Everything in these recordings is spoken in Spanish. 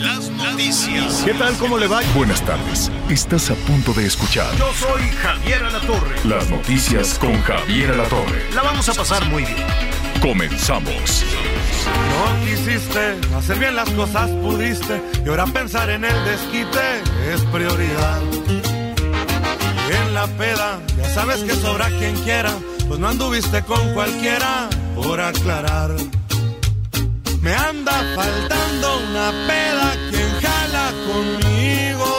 Las noticias. ¿Qué tal? ¿Cómo le va? Buenas tardes. Estás a punto de esquechar Yo soy Javier Alatorre. las noticias con Javier Alatorre. La vamos a pasar muy bien. Comenzamos. No quisiste hacer bien las cosas, pudiste. Y ahora pensar en el desquite es prioridad. Y en la peda, ya sabes que sobra quien quiera. Pues no anduviste con cualquiera, por aclarar. Me anda faltando una peda quien jala conmigo.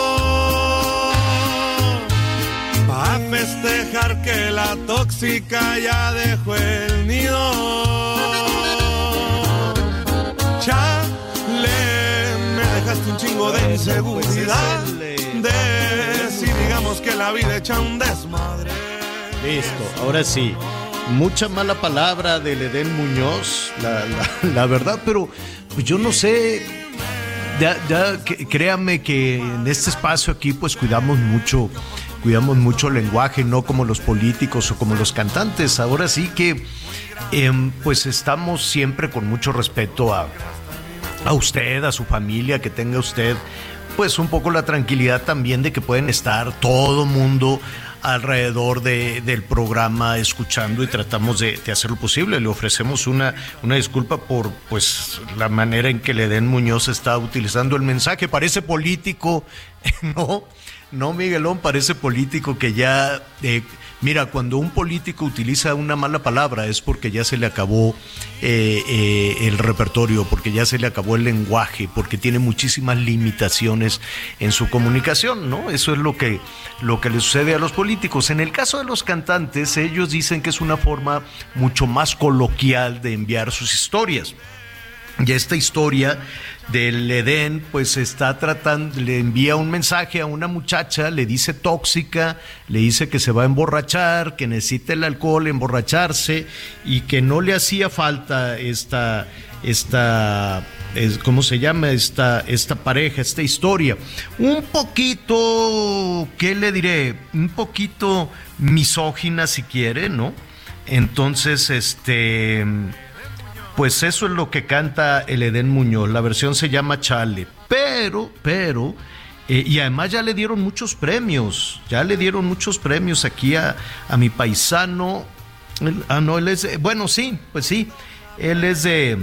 Pa' festejar que la tóxica ya dejó el nido. Chale, me dejaste un chingo de inseguridad. De si digamos que la vida echa un desmadre. Listo, ahora sí. Mucha mala palabra del Edén Muñoz, la, verdad, pero pues yo no sé. Ya, ya que- créame que en este espacio aquí pues cuidamos mucho, cuidamos mucho el lenguaje, no como los políticos o como los cantantes. Ahora sí que em, pues estamos siempre con mucho respeto a, a usted, a su familia, que tenga usted pues un poco la tranquilidad también de que pueden estar todo mundo alrededor de- del programa escuchando y tratamos de, de hacer lo posible. Le ofrecemos una, una disculpa por pues la manera en que Ledén Muñoz está utilizando el mensaje. Parece político, ¿no? No, Miguelón, parece político que ya... eh, mira, cuando un político utiliza una mala palabra es porque ya se le acabó eh, eh, el repertorio, porque ya se le acabó el lenguaje, porque tiene muchísimas limitaciones en su comunicación, ¿no? Eso es lo que, lo que le sucede a los políticos. En el caso de los cantantes, ellos dicen que es una forma mucho más coloquial de enviar sus historias. Y esta historia del Edén, pues está tratando, le envía un mensaje a una muchacha, le dice tóxica, le dice que se va a emborrachar, que necesita el alcohol, emborracharse y que no le hacía falta esta, esta, es- ¿cómo se llama? Esta, esta pareja, esta historia. Un poquito, ¿qué le diré? Un poquito misógina si quiere, ¿no? Entonces, este... Pues eso es lo que canta el Edén Muñoz. La versión se llama Chale. Pero, pero, eh, y además ya le dieron muchos premios. Ya le dieron muchos premios aquí a, a mi paisano. Ah, no, él es. de- bueno, sí, pues sí. Él es de.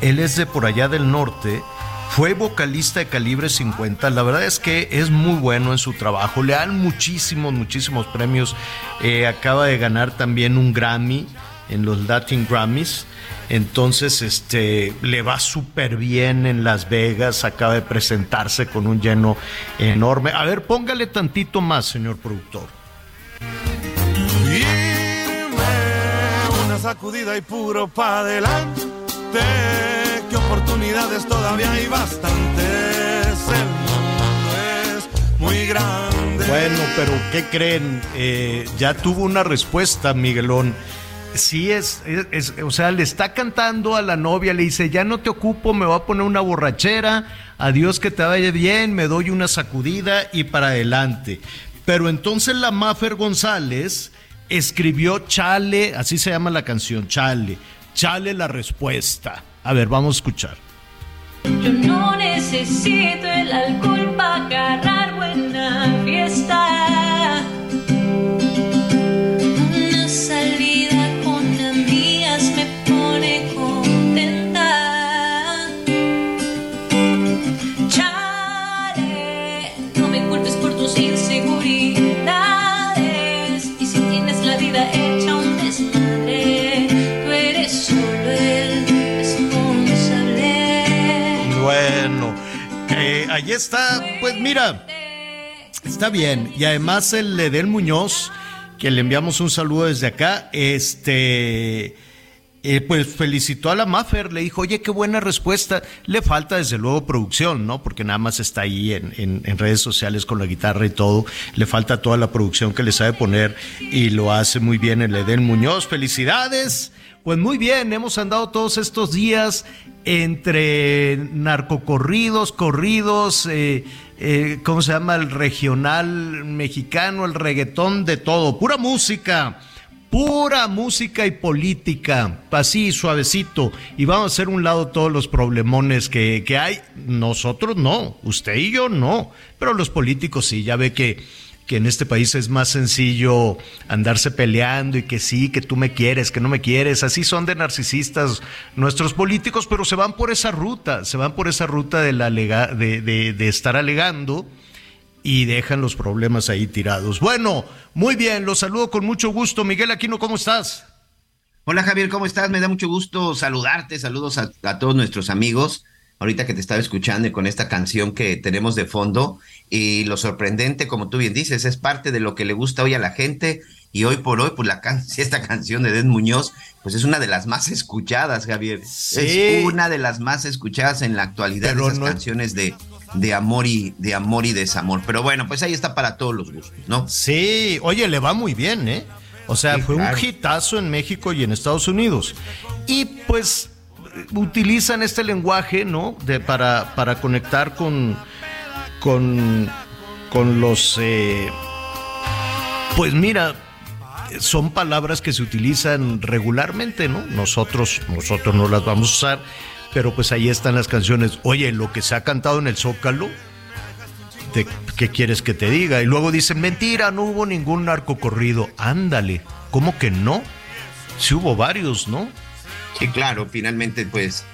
Él es de por allá del norte. Fue vocalista de calibre 50. La verdad es que es muy bueno en su trabajo. Le dan muchísimos, muchísimos premios. Eh, acaba de ganar también un Grammy en los Latin Grammys. Entonces, este, le va súper bien en Las Vegas. Acaba de presentarse con un lleno enorme. A ver, póngale tantito más, señor productor. Dime una sacudida y puro pa' adelante. Que oportunidades todavía hay bastantes. El mundo es muy grande. Bueno, pero ¿qué creen? Eh, ya tuvo una respuesta, Miguelón. Sí, es, o sea, le está cantando a la novia, le dice, ya no te ocupo, me voy a poner una borrachera, adiós que te vaya bien, me doy una sacudida y para adelante. Pero entonces la Mafer González escribió Chale, así se llama la canción, Chale, Chale la respuesta. A ver, vamos a escuchar. Yo no necesito el alcohol para agarrar buena fiesta. Ahí está, pues mira, está bien. Y además el Edel Muñoz, que le enviamos un saludo desde acá, este, eh, pues felicitó a la Maffer, le dijo, oye, qué buena respuesta. Le falta desde luego producción, ¿no? Porque nada más está ahí en, en, redes sociales con la guitarra y todo. Le falta toda la producción que le sabe poner y lo hace muy bien el Edén Muñoz. Felicidades. Pues muy bien, hemos andado todos estos días entre narcocorridos, corridos, eh, eh, ¿cómo se llama? El regional mexicano, el reggaetón, de todo, pura música pura música y política, así suavecito, y vamos a hacer un lado todos los problemones que, que, hay. Nosotros no, usted y yo no, pero los políticos sí, ya ve que, que en este país es más sencillo andarse peleando y que sí, que tú me quieres, que no me quieres, así son de narcisistas nuestros políticos, pero se van por esa ruta, se van por esa ruta de, la de, de, de estar alegando y dejan los problemas ahí tirados. Bueno, muy bien, los saludo con mucho gusto. Miguel Aquino, ¿cómo estás? Hola Javier, ¿cómo estás? Me da mucho gusto saludarte, saludos a, todos nuestros amigos. Ahorita que te estaba escuchando y con esta canción que tenemos de fondo, y lo sorprendente, como tú bien dices, es parte de lo que le gusta hoy a la gente. Y hoy por hoy, pues la can esta canción de Den Muñoz, pues es una de las más escuchadas, Javier. Es una de las más escuchadas en la actualidad de esas canciones de, de amor y de amor y desamor. Pero bueno, pues ahí está para todos los gustos, ¿no? Sí, oye, le va muy bien, ¿eh? O sea, fue un hitazo en México y en Estados Unidos. Y pues utilizan este lenguaje, ¿no? De, para, para conectar con, con, con los... Eh, pues mira, son palabras que se utilizan regularmente, ¿no? Nosotros, nosotros no las vamos a usar pero pues ahí están las canciones. Oye, lo que se ha cantado en el Zócalo, ¿de ¿qué quieres que te diga? Y luego dicen, mentira, no hubo ningún narco corrido. Ándale, ¿cómo que no? Sí hubo varios, ¿no? Sí, claro, finalmente pues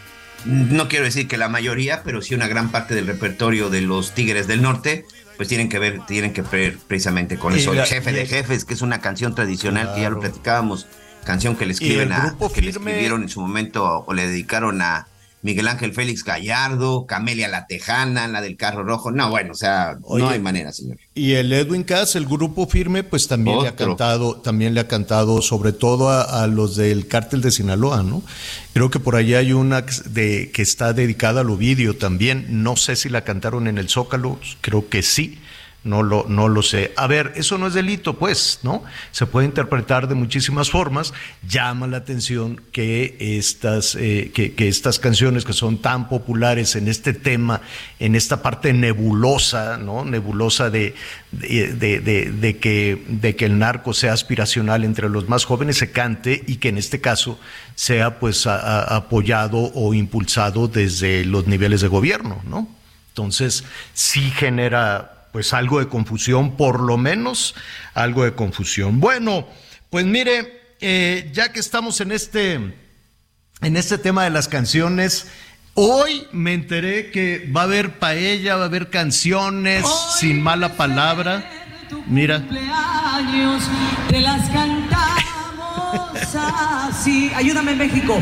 no quiero decir que la mayoría, pero sí una gran parte del repertorio de los Tigres del Norte, pues tienen que ver, tienen que ver precisamente con eso. el jefe de jefes, que es una canción tradicional que ya lo platicábamos, canción que le escriben a, que le escribieron en su momento o le dedicaron a Miguel Ángel Félix Gallardo, Camelia La Tejana, la del carro rojo. No, bueno, o sea, no hay manera, señor. Y el Edwin Cass, el grupo firme, pues también le ha cantado, también le ha cantado, sobre todo a, los del cártel de Sinaloa, ¿no? Creo que por ahí hay una de, que está dedicada al Ovidio también. No sé si la cantaron en el Zócalo, creo que sí no lo, no lo sé. A ver, eso no es delito, pues, ¿no? Se puede interpretar de muchísimas formas. Llama la atención que estas, eh, que, estas canciones que son tan populares en este tema, en esta parte nebulosa, ¿no? Nebulosa de, de, que, de que el narco sea aspiracional entre los más jóvenes, se cante y que en este caso sea pues apoyado o impulsado desde los niveles de gobierno, ¿no? Entonces, sí genera pues algo de confusión, por lo menos algo de confusión. Bueno, pues mire, eh, ya que estamos en este, en este tema de las canciones, hoy me enteré que va a haber paella, va a haber canciones sin mala palabra. Mira. Te las cantamos así. Ayúdame México.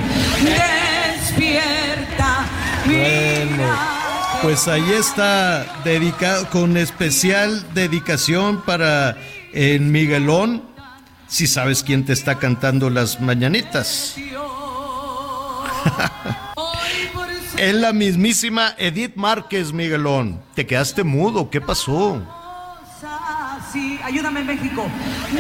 Despierta. Bueno. Pues ahí está, dedicado, con especial dedicación para el Miguelón, si sabes quién te está cantando las mañanitas. es la mismísima Edith Márquez, Miguelón. Te quedaste mudo, ¿qué pasó? Sí, ayúdame México.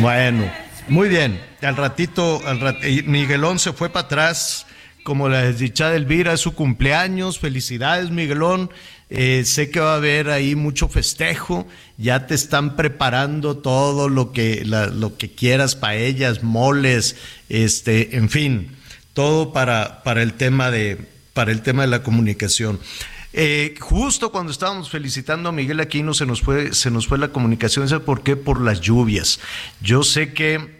Bueno, muy bien. Al ratito, al Miguelón se fue para atrás como la desdichada Elvira, es su cumpleaños. Felicidades, Miguelón. Eh, sé que va a haber ahí mucho festejo. Ya te están preparando todo lo que, lo que quieras, paellas, moles, este, en fin, todo para, para, el, tema de, para el tema de la comunicación. Eh, justo cuando estábamos felicitando a Miguel Aquino se nos fue, se nos fue la comunicación. ¿Sabe por qué? Por las lluvias. Yo sé que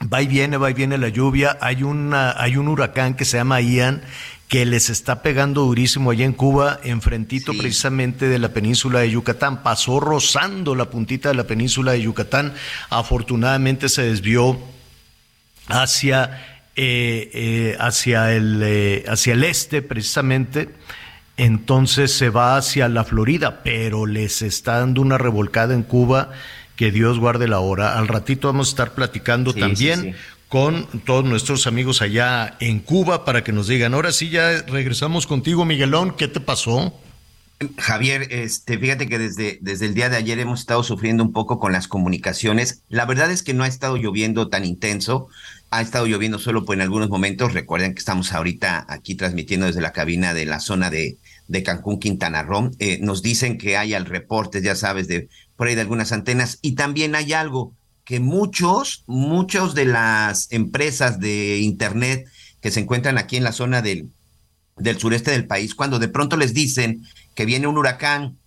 va y viene, va y viene la lluvia. Hay, una, hay un huracán que se llama Ian que les está pegando durísimo allá en Cuba, enfrentito precisamente de la península de Yucatán. Pasó rozando la puntita de la península de Yucatán. Afortunadamente se desvió hacia, eh, eh, hacia, el, eh, hacia el este precisamente. Entonces se va hacia la Florida, pero les está dando una revolcada en Cuba que Dios guarde la hora. Al ratito vamos a estar platicando también con todos nuestros amigos allá en Cuba para que nos digan, ahora sí ya regresamos contigo, Miguelón, ¿qué te pasó? Javier, este, fíjate que desde, desde el día de ayer hemos estado sufriendo un poco con las comunicaciones. La verdad es que no ha estado lloviendo tan intenso, ha estado lloviendo solo por en algunos momentos. Recuerden que estamos ahorita aquí transmitiendo desde la cabina de la zona de, de Cancún, Quintana Roo. Eh, nos dicen que hay al reporte, ya sabes, de por ahí de algunas antenas. Y también hay algo que muchos, muchos de las empresas de Internet que se encuentran aquí en la zona del, del sureste del país, cuando de pronto les dicen que viene un huracán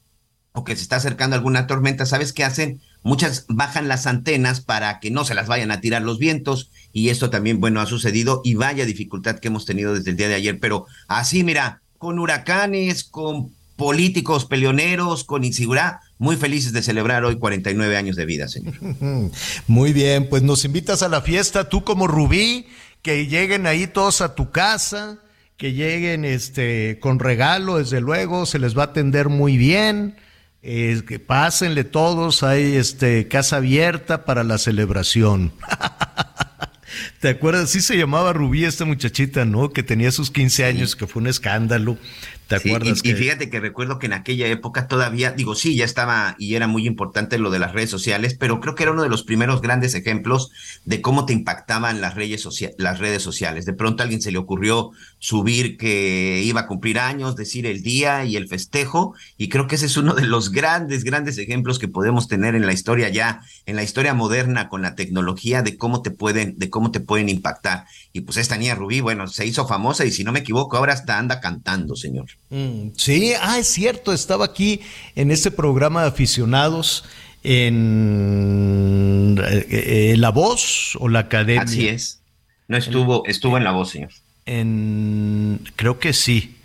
o que se está acercando alguna tormenta, ¿sabes qué hacen? Muchas bajan las antenas para que no se las vayan a tirar los vientos y esto también, bueno, ha sucedido y vaya dificultad que hemos tenido desde el día de ayer, pero así, mira, con huracanes, con políticos peleoneros, con inseguridad, muy felices de celebrar hoy 49 años de vida, señor. Muy bien, pues nos invitas a la fiesta, tú como Rubí, que lleguen ahí todos a tu casa, que lleguen este con regalo, desde luego, se les va a atender muy bien. Eh, que pásenle todos, hay este casa abierta para la celebración. ¿Te acuerdas? Sí se llamaba Rubí esta muchachita, ¿no? Que tenía sus 15 años, que fue un escándalo. ¿Te acuerdas? Y, fíjate que recuerdo que en aquella época todavía, digo, sí, ya estaba y era muy importante lo de las redes sociales, pero creo que era uno de los primeros grandes ejemplos de cómo te impactaban las redes, las redes sociales. De pronto a alguien se le ocurrió subir que iba a cumplir años, decir el día y el festejo, y creo que ese es uno de los grandes, grandes ejemplos que podemos tener en la historia ya, en la historia moderna con la tecnología de cómo te pueden, de cómo te pueden impactar. Y pues esta niña Rubí, bueno, se hizo famosa y si no me equivoco, ahora hasta anda cantando, señor. Mm, sí, ah, es cierto, estaba aquí en este programa de aficionados en eh, eh, La Voz o la Academia. Así es. No estuvo, estuvo en La Voz, señor. En, creo que sí.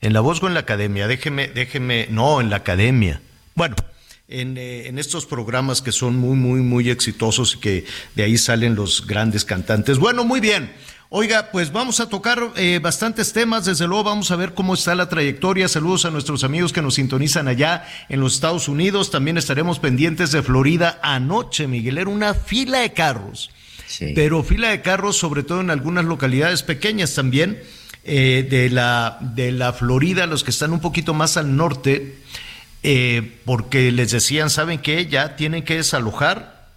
En La Voz o en la Academia. Déjeme, déjeme, no, en la Academia. Bueno, en, eh, en, estos programas que son muy, muy, muy exitosos y que de ahí salen los grandes cantantes. Bueno, muy bien. Oiga, pues vamos a tocar eh, bastantes temas, desde luego vamos a ver cómo está la trayectoria. Saludos a nuestros amigos que nos sintonizan allá en los Estados Unidos. También estaremos pendientes de Florida. Anoche, Miguel, era una fila de carros, pero fila de carros sobre todo en algunas localidades pequeñas también eh, de, la, de la Florida, los que están un poquito más al norte, eh, porque les decían, ¿saben qué? Ya tienen que desalojar.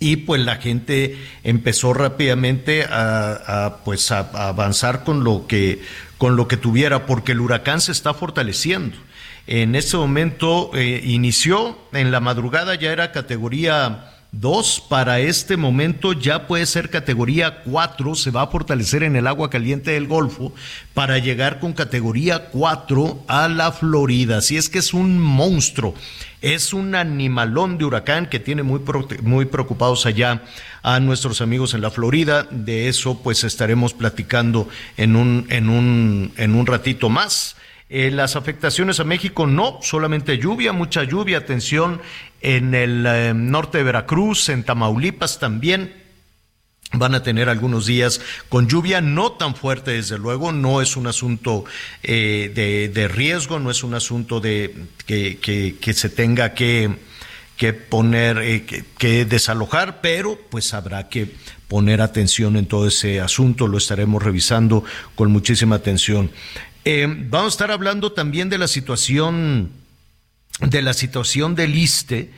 Y pues la gente empezó rápidamente a, pues a, avanzar con lo que con lo que tuviera porque el huracán se está fortaleciendo. En este momento eh, inició en la madrugada ya era categoría 2 para este momento ya puede ser categoría 4, se va a fortalecer en el agua caliente del Golfo para llegar con categoría 4 a la Florida. Así es que es un monstruo, es un animalón de huracán que tiene muy, muy preocupados allá a nuestros amigos en la Florida. De eso pues estaremos platicando en un, en un, en un ratito más. Eh, las afectaciones a México no, solamente lluvia, mucha lluvia, atención en el eh, norte de Veracruz, en Tamaulipas también. Van a tener algunos días con lluvia, no tan fuerte desde luego, no es un asunto eh, de, riesgo, no es un asunto de que, que, se tenga que, que poner, que desalojar, pero pues habrá que poner atención en todo ese asunto, lo estaremos revisando con muchísima atención. Eh, vamos a estar hablando también de la situación de la situación del ISTE,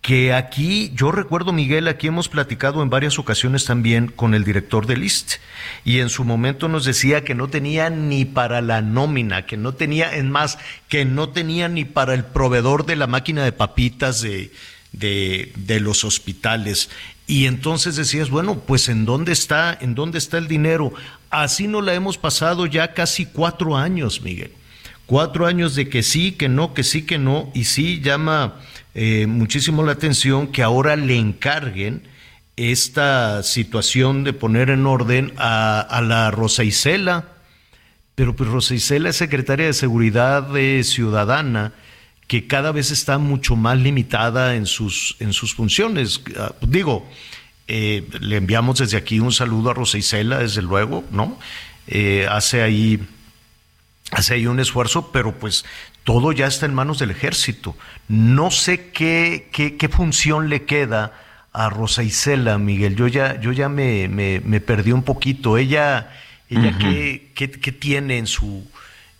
que aquí, yo recuerdo, Miguel, aquí hemos platicado en varias ocasiones también con el director del ISTE, y en su momento nos decía que no tenía ni para la nómina, que no tenía, en más, que no tenía ni para el proveedor de la máquina de papitas de, de, de los hospitales. Y entonces decías, bueno, pues ¿en dónde está, en dónde está el dinero? Así no la hemos pasado ya casi cuatro años, Miguel. Cuatro años de que sí, que no, que sí, que no. Y sí llama eh, muchísimo la atención que ahora le encarguen esta situación de poner en orden a, la Rosa Isela. Pero pues Rosa Isela es secretaria de Seguridad Ciudadana que cada vez está mucho más limitada en sus, en sus funciones. Ah, digo, eh, le enviamos desde aquí un saludo a Rosa Isela, desde luego, ¿no? Eh, hace ahí hace ahí un esfuerzo, pero pues todo ya está en manos del ejército. No sé qué, qué, qué función le queda a Rosa Isela, Miguel. Yo ya, yo ya me, me, perdí un poquito. Ella, ella ¿qué, qué, tiene en su,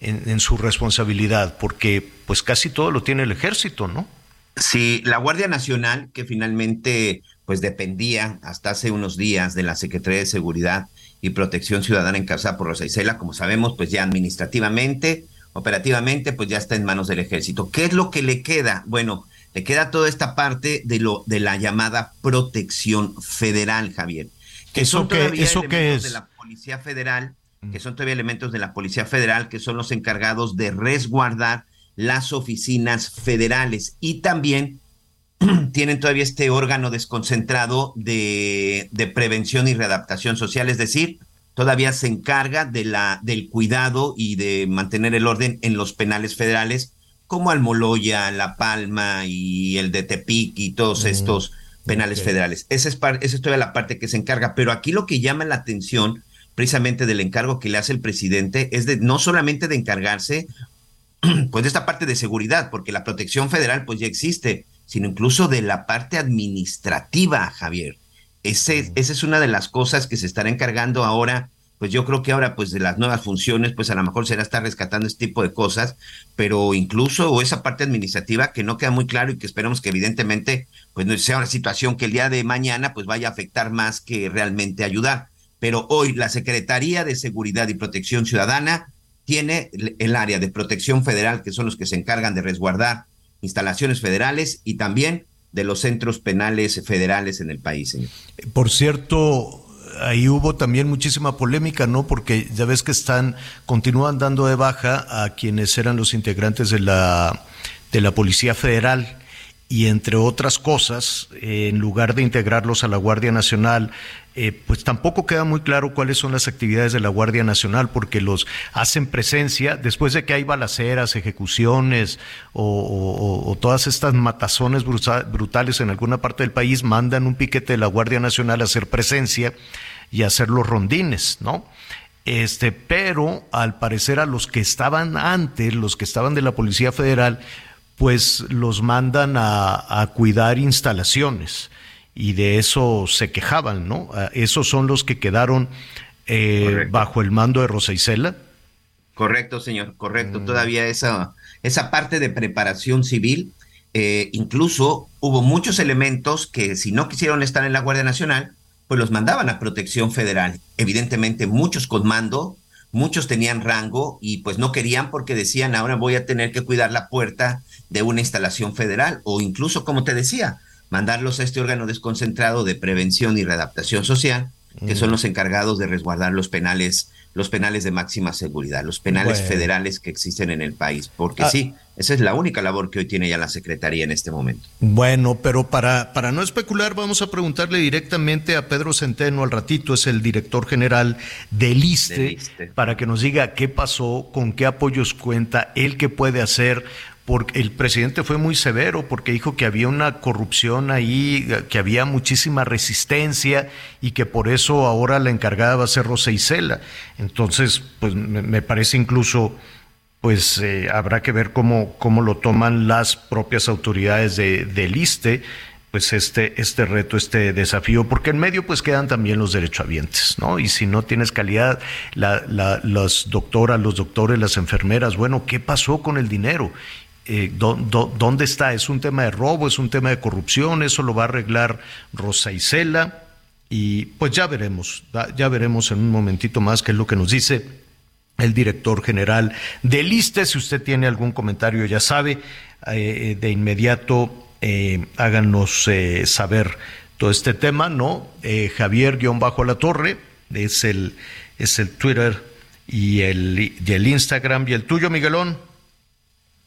en, su responsabilidad? Porque pues casi todo lo tiene el ejército, ¿no? Sí, la Guardia Nacional, que finalmente pues dependía hasta hace unos días de la Secretaría de Seguridad y Protección Ciudadana encabezada por Rosa Isela, como sabemos, pues ya administrativamente, operativamente, pues ya está en manos del ejército. ¿Qué es lo que le queda? Bueno, le queda toda esta parte de lo de la llamada protección federal, Javier. Que ¿Eso son todavía eso elementos es? de la Policía Federal, que son todavía elementos de la Policía Federal, que son los encargados de resguardar las oficinas federales y también tienen todavía este órgano desconcentrado de, de, prevención y readaptación social, es decir, todavía se encarga de la, del cuidado y de mantener el orden en los penales federales como Almoloya, La Palma y el de Tepic y todos mm, estos penales federales. Esa es, esa es toda la parte que se encarga, pero aquí lo que llama la atención precisamente del encargo que le hace el presidente es de no solamente de encargarse pues de esta parte de seguridad, porque la protección federal pues ya existe, sino incluso de la parte administrativa, Javier. Ese, esa es una de las cosas que se estará encargando ahora pues yo creo que ahora pues de las nuevas funciones pues a lo mejor será estar rescatando este tipo de cosas, pero incluso o esa parte administrativa que no queda muy claro y que esperamos que evidentemente pues no sea una situación que el día de mañana pues vaya a afectar más que realmente ayudar. Pero hoy la Secretaría de Seguridad y Protección Ciudadana tiene el área de protección federal, que son los que se encargan de resguardar instalaciones federales y también de los centros penales federales en el país. Señor. Por cierto, ahí hubo también muchísima polémica, ¿no? Porque ya ves que están, continúan dando de baja a quienes eran los integrantes de la, de la Policía Federal y entre otras cosas, en lugar de integrarlos a la Guardia Nacional, eh, pues tampoco queda muy claro cuáles son las actividades de la Guardia Nacional, porque los hacen presencia después de que hay balaceras, ejecuciones o, todas estas matazones brutales en alguna parte del país, mandan un piquete de la Guardia Nacional a hacer presencia y a hacer los rondines, ¿no? Este, pero al parecer a los que estaban antes, los que estaban de la Policía Federal, pues los mandan a, cuidar instalaciones y de eso se quejaban, ¿no? Ah, esos son los que quedaron eh, bajo el mando de Rosa Isela. Correcto, señor, correcto. Mm. Todavía esa, esa parte de preparación civil, eh, incluso hubo muchos elementos que si no quisieron estar en la Guardia Nacional, pues los mandaban a protección federal. Evidentemente, muchos con mando, muchos tenían rango y pues no querían porque decían, ahora voy a tener que cuidar la puerta de una instalación federal o incluso, como te decía, mandarlos a este órgano desconcentrado de prevención y readaptación social, que son mm. los encargados de resguardar los penales los penales de máxima seguridad, los penales federales que existen en el país, porque ah. sí, esa es la única labor que hoy tiene ya la Secretaría en este momento. Bueno, pero para, para no especular, vamos a preguntarle directamente a Pedro Centeno al ratito, es el director general del ISTE, para que nos diga qué pasó, con qué apoyos cuenta, él qué puede hacer el presidente fue muy severo porque dijo que había una corrupción ahí, que había muchísima resistencia y que por eso ahora la encargada va a ser Rosa Isela. Entonces, pues me, parece incluso, pues eh, habrá que ver cómo, cómo lo toman las propias autoridades de, del ISTE, pues este, este reto, este desafío, porque en medio pues quedan también los derechohabientes, ¿no? Y si no tienes calidad, la, la, las doctoras, los doctores, las enfermeras, bueno, ¿qué pasó con el dinero? Eh, dónde está. ¿Es un tema de robo? ¿Es un tema de corrupción? Eso lo va a arreglar Rosa Isela. Y pues ya veremos, ya veremos en un momentito más qué es lo que nos dice el director general del ISTE. Si usted tiene algún comentario, ya sabe, eh, de inmediato eh, háganos eh, saber todo este tema, ¿no? Javier-La Torre es el, es el Twitter y el, y el Instagram. ¿Y el tuyo, Miguelón?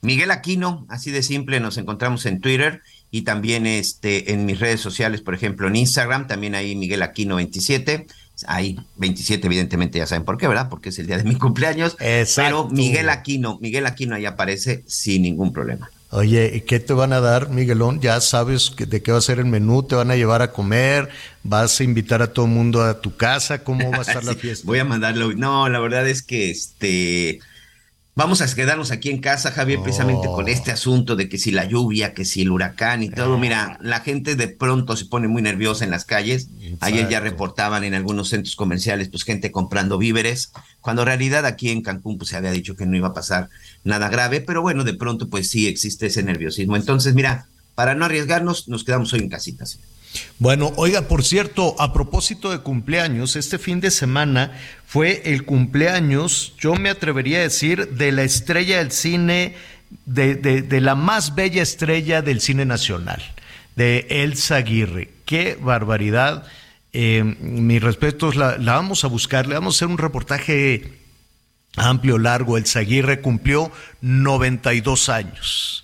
Miguel Aquino, así de simple, nos encontramos en Twitter y también este, en mis redes sociales, por ejemplo, en Instagram, también ahí Miguel Aquino 27. Ahí 27, evidentemente ya saben por qué, ¿verdad? Porque es el día de mi cumpleaños. Pero Miguel Aquino, Miguel Aquino ahí aparece sin ningún problema. Oye, ¿qué te van a dar, Miguelón? Ya sabes de qué va a ser el menú, te van a llevar a comer, vas a invitar a todo el mundo a tu casa, ¿cómo va a estar la fiesta? Voy a mandarlo. No, la verdad es que este Vamos a quedarnos aquí en casa, Javier, precisamente con este asunto de que si la lluvia, que si el huracán y todo. Mira, la gente de pronto se pone muy nerviosa en las calles. Ayer ya reportaban en algunos centros comerciales, pues gente comprando víveres, cuando en realidad aquí en Cancún pues se había dicho que no iba a pasar nada grave, pero bueno, de pronto pues sí existe ese nerviosismo. Entonces, mira, para no arriesgarnos, nos quedamos hoy en casitas. Bueno, oiga, por cierto, a propósito de cumpleaños, este fin de semana fue el cumpleaños, yo me atrevería a decir, de la estrella del cine, de, de, la más bella estrella del cine nacional, de Elsa Aguirre. Qué barbaridad. Eh, mis respetos, la, la vamos a buscar, le vamos a hacer un reportaje amplio, largo. Elsa Aguirre cumplió 92 años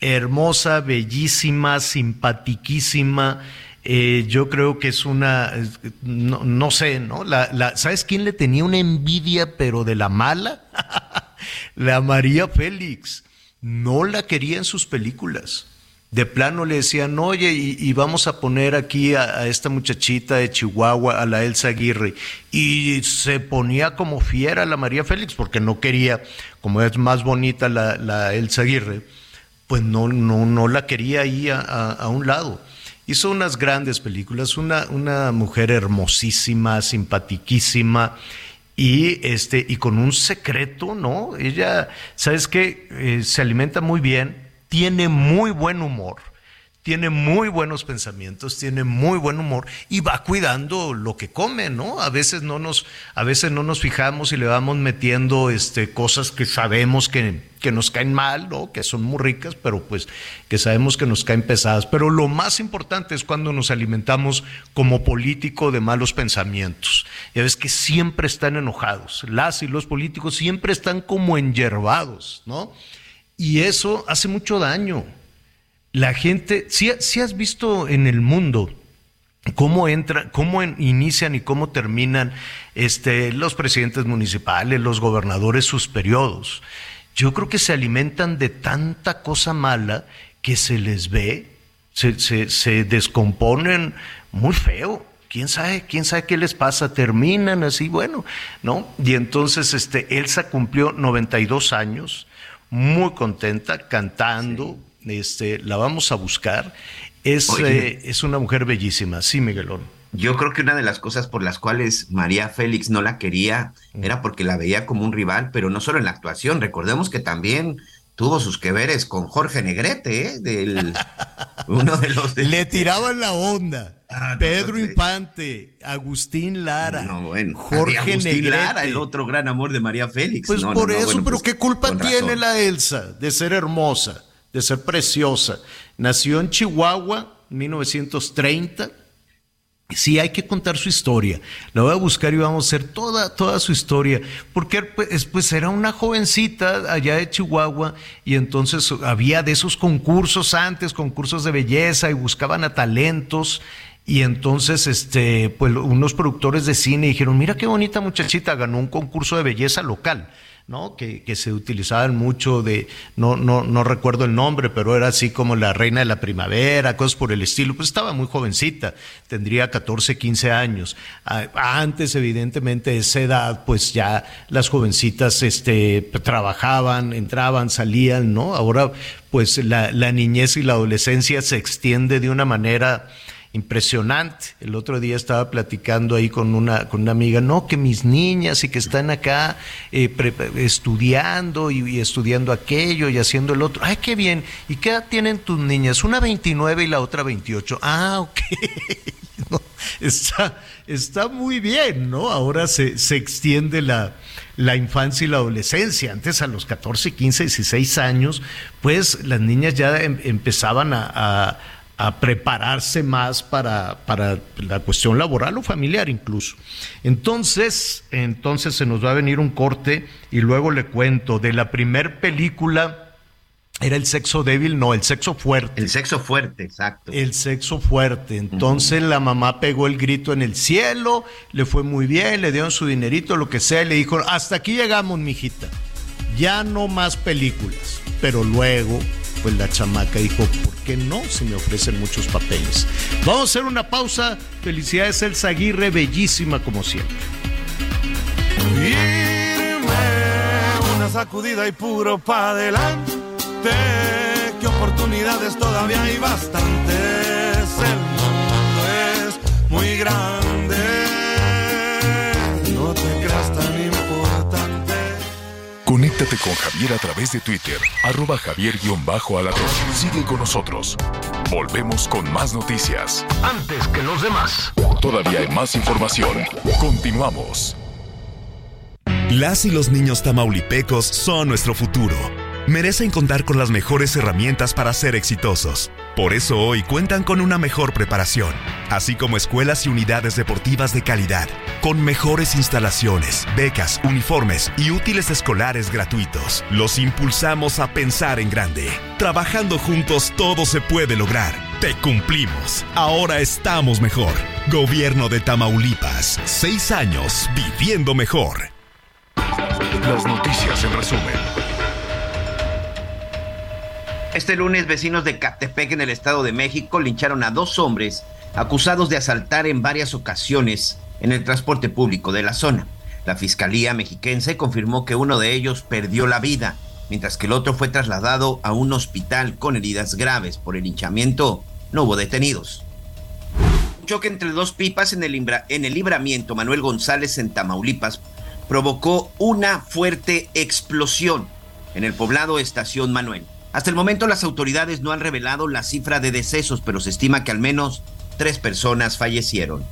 hermosa, bellísima, simpatiquísima. Eh, yo creo que es una, no, sé, ¿no? La, ¿Sabes quién le tenía una envidia, pero de la mala? la María Félix. No la quería en sus películas. De plano le decían, oye, y, vamos a poner aquí a, esta muchachita de Chihuahua, a la Elsa Aguirre. Y se ponía como fiera la María Félix, porque no quería, como es más bonita la, la Elsa Aguirre, pues no, no, no la quería ahí a, un lado. Hizo unas grandes películas, una, una mujer hermosísima, simpatiquísima y, este, y con un secreto, ¿no? Ella, ¿sabes qué? Eh, se alimenta muy bien, tiene muy buen humor tiene muy buenos pensamientos, tiene muy buen humor y va cuidando lo que come, ¿no? A veces no nos, a veces no nos fijamos y le vamos metiendo este, cosas que sabemos que, que nos caen mal, ¿no? Que son muy ricas, pero pues que sabemos que nos caen pesadas. Pero lo más importante es cuando nos alimentamos como político de malos pensamientos. Ya ves que siempre están enojados. Las y los políticos siempre están como enyervados, ¿no? Y eso hace mucho daño la gente, si, has visto en el mundo cómo entra, cómo inician y cómo terminan este, los presidentes municipales, los gobernadores, sus periodos. Yo creo que se alimentan de tanta cosa mala que se les ve, se, se, descomponen muy feo. ¿Quién sabe? ¿Quién sabe qué les pasa? Terminan así, bueno, ¿no? Y entonces este, Elsa cumplió 92 años, muy contenta, cantando, este, la vamos a buscar. Es, eh, es una mujer bellísima, sí, Miguelón. Yo creo que una de las cosas por las cuales María Félix no la quería mm. era porque la veía como un rival, pero no solo en la actuación. Recordemos que también tuvo sus que veres con Jorge Negrete, ¿eh? del uno de los le tiraban la onda. Ah, Pedro Infante, Agustín Lara, Jorge Agustín Lara, el otro gran amor de María Félix. Pues por eso, pero pues, ¿qué culpa tiene la Elsa de ser hermosa? De ser preciosa. Nació en Chihuahua, 1930. Sí, hay que contar su historia. La voy a buscar y vamos a hacer toda, toda su historia. Porque pues, pues era una jovencita allá de Chihuahua y entonces había de esos concursos antes, concursos de belleza y buscaban a talentos. Y entonces, este, pues unos productores de cine dijeron, mira qué bonita muchachita, ganó un concurso de belleza local. ¿No? Que, se utilizaban mucho de, no, no, no recuerdo el nombre, pero era así como la reina de la primavera, cosas por el estilo. Pues estaba muy jovencita, tendría 14, 15 años. Antes, evidentemente, de esa edad, pues ya las jovencitas este, trabajaban, entraban, salían, ¿no? Ahora, pues la, la niñez y la adolescencia se extiende de una manera impresionante. El otro día estaba platicando ahí con una, con una amiga, no, que mis niñas y que están acá eh, estudiando y, estudiando aquello y haciendo el otro. Ay, qué bien. ¿Y qué edad tienen tus niñas? Una 29 y la otra 28. Ah, ok. está, está muy bien, ¿no? Ahora se, se extiende la, la infancia y la adolescencia. Antes, a los 14, 15, 16 años, pues las niñas ya em, empezaban a a prepararse más para, para, la cuestión laboral o familiar incluso. Entonces, entonces se nos va a venir un corte y luego le cuento de la primer película. ¿Era el sexo débil? No, el sexo fuerte. El sexo fuerte, exacto. El sexo fuerte. Entonces la mamá pegó el grito en el cielo, le fue muy bien, le dieron su dinerito, lo que sea, y le dijo, hasta aquí llegamos, mijita. Ya no más películas. Pero luego pues la chamaca dijo, ¿por qué no? Si me ofrecen muchos papeles. Vamos a hacer una pausa. Felicidades, Elsa Aguirre, bellísima como siempre. Irme unas sacudida y puro pa' adelante. Que oportunidades todavía hay bastantes. El mundo es muy grande. Conéctate con Javier a través de Twitter, arroba javier-alatón. Sigue con nosotros. Volvemos con más noticias. Antes que los demás. Todavía hay más información. Continuamos. Las y los niños tamaulipecos son nuestro futuro. Merecen contar con las mejores herramientas para ser exitosos. Por eso hoy cuentan con una mejor preparación, así como escuelas y unidades deportivas de calidad, con mejores instalaciones, becas, uniformes y útiles escolares gratuitos. Los impulsamos a pensar en grande. Trabajando juntos todo se puede lograr. Te cumplimos. Ahora estamos mejor. Gobierno de Tamaulipas. Seis años viviendo mejor. Las noticias en resumen. Este lunes, vecinos de Catepec en el Estado de México lincharon a dos hombres acusados de asaltar en varias ocasiones en el transporte público de la zona. La Fiscalía mexiquense confirmó que uno de ellos perdió la vida, mientras que el otro fue trasladado a un hospital con heridas graves. Por el linchamiento no hubo detenidos. Un choque entre dos pipas en el, en el libramiento Manuel González en Tamaulipas provocó una fuerte explosión en el poblado Estación Manuel. Hasta el momento las autoridades no han revelado la cifra de decesos, pero se estima que al menos tres personas fallecieron.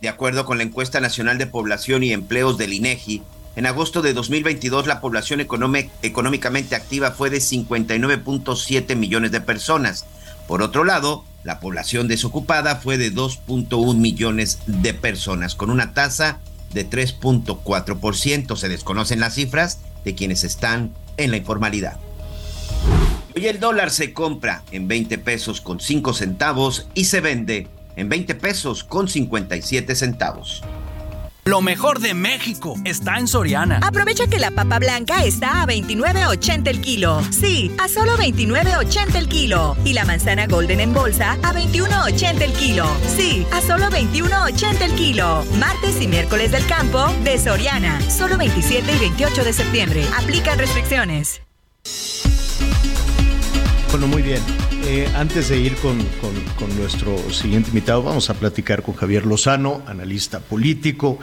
De acuerdo con la encuesta nacional de población y empleos del INEGI, en agosto de 2022 la población económicamente activa fue de 59.7 millones de personas. Por otro lado, la población desocupada fue de 2.1 millones de personas, con una tasa de 3.4%. Se desconocen las cifras de quienes están en la informalidad. Hoy el dólar se compra en 20 pesos con 5 centavos y se vende en 20 pesos con 57 centavos. Lo mejor de México está en Soriana. Aprovecha que la papa blanca está a 29.80 el kilo. Sí, a solo 29.80 el kilo. Y la manzana golden en bolsa a 21.80 el kilo. Sí, a solo 21.80 el kilo. Martes y miércoles del campo de Soriana. Solo 27 y 28 de septiembre. Aplican restricciones. Bueno, muy bien. Eh, antes de ir con, con, nuestro siguiente invitado, vamos a platicar con Javier Lozano, analista político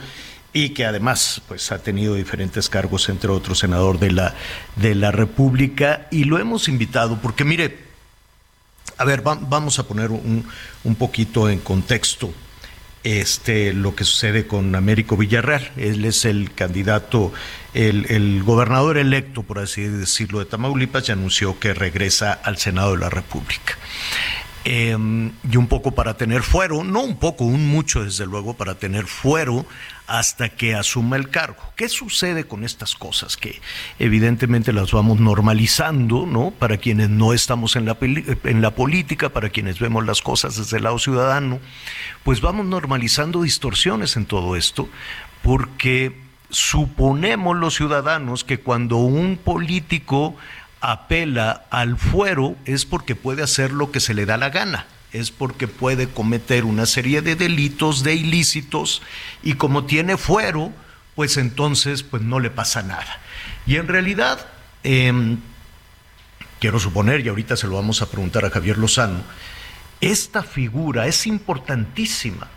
y que además pues, ha tenido diferentes cargos, entre otros senador de la, de la República. Y lo hemos invitado porque, mire, a ver, vamos a poner un, un poquito en contexto este, lo que sucede con Américo Villarreal. Él es el candidato, el, gobernador electo, por así decirlo, de Tamaulipas y anunció que regresa al Senado de la República. Em, y un poco para tener fuero, no un poco, un mucho desde luego, para tener fuero hasta que asuma el cargo. ¿Qué sucede con estas cosas? Que evidentemente las vamos normalizando, ¿no? Para quienes no estamos en la, en la política, para quienes vemos las cosas desde el lado ciudadano, pues vamos normalizando distorsiones en todo esto, porque suponemos los ciudadanos que cuando un político apela al fuero es porque puede hacer lo que se le da la gana, es porque puede cometer una serie de delitos, de ilícitos, y como tiene fuero, pues entonces pues no le pasa nada. Y en realidad, em, quiero suponer, y ahorita se lo vamos a preguntar a Javier Lozano, esta figura es importantísima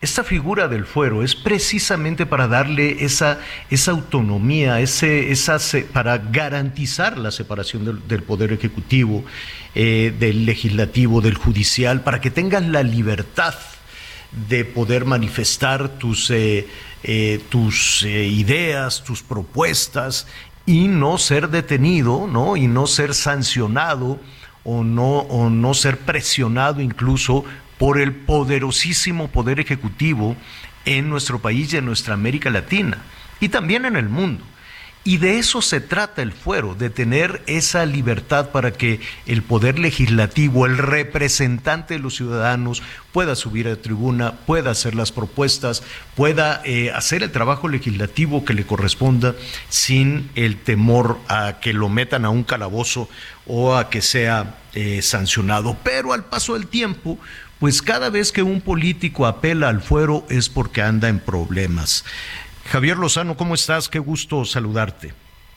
esta figura del fuero es precisamente para darle esa, esa autonomía, ese, para garantizar la separación del, poder ejecutivo, eh, del legislativo, del judicial, para que tengas la libertad de poder manifestar tus, eh, eh, tus ideas, tus propuestas y no ser detenido, ¿no? Y no ser sancionado o no, o no ser presionado incluso por el poderosísimo poder ejecutivo en nuestro país y en nuestra América Latina y también en el mundo. Y de eso se trata el fuero, de tener esa libertad para que el poder legislativo, el representante de los ciudadanos, pueda subir a tribuna, pueda hacer las propuestas, pueda eh, hacer el trabajo legislativo que le corresponda sin el temor a que lo metan a un calabozo o a que sea eh, sancionado. Pero al paso del tiempo, pues cada vez que un político apela al fuero es porque anda en problemas. Javier Lozano, ¿cómo estás? Qué gusto saludarte.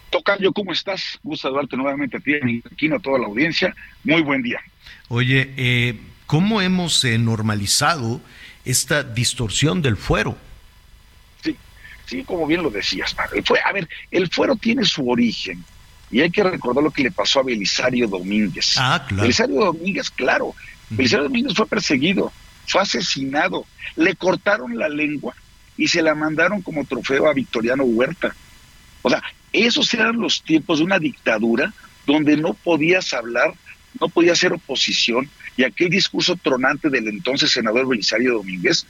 Tocayo, ¿cómo estás? Gusto saludarte nuevamente a ti, a a toda la audiencia. Muy buen día. Oye, eh, ¿cómo hemos eh, normalizado esta distorsión del fuero? Sí, sí, como bien lo decías. Fue, a ver, el fuero tiene su origen y hay que recordar lo que le pasó a Belisario Domínguez. Ah, claro. Belisario Domínguez, claro. Belisario Domínguez fue perseguido, fue asesinado, le cortaron la lengua y se la mandaron como trofeo a Victoriano Huerta. O sea, esos eran los tiempos de una dictadura donde no podías hablar, no podías hacer oposición, y aquel discurso tronante del entonces senador Belisario Domínguez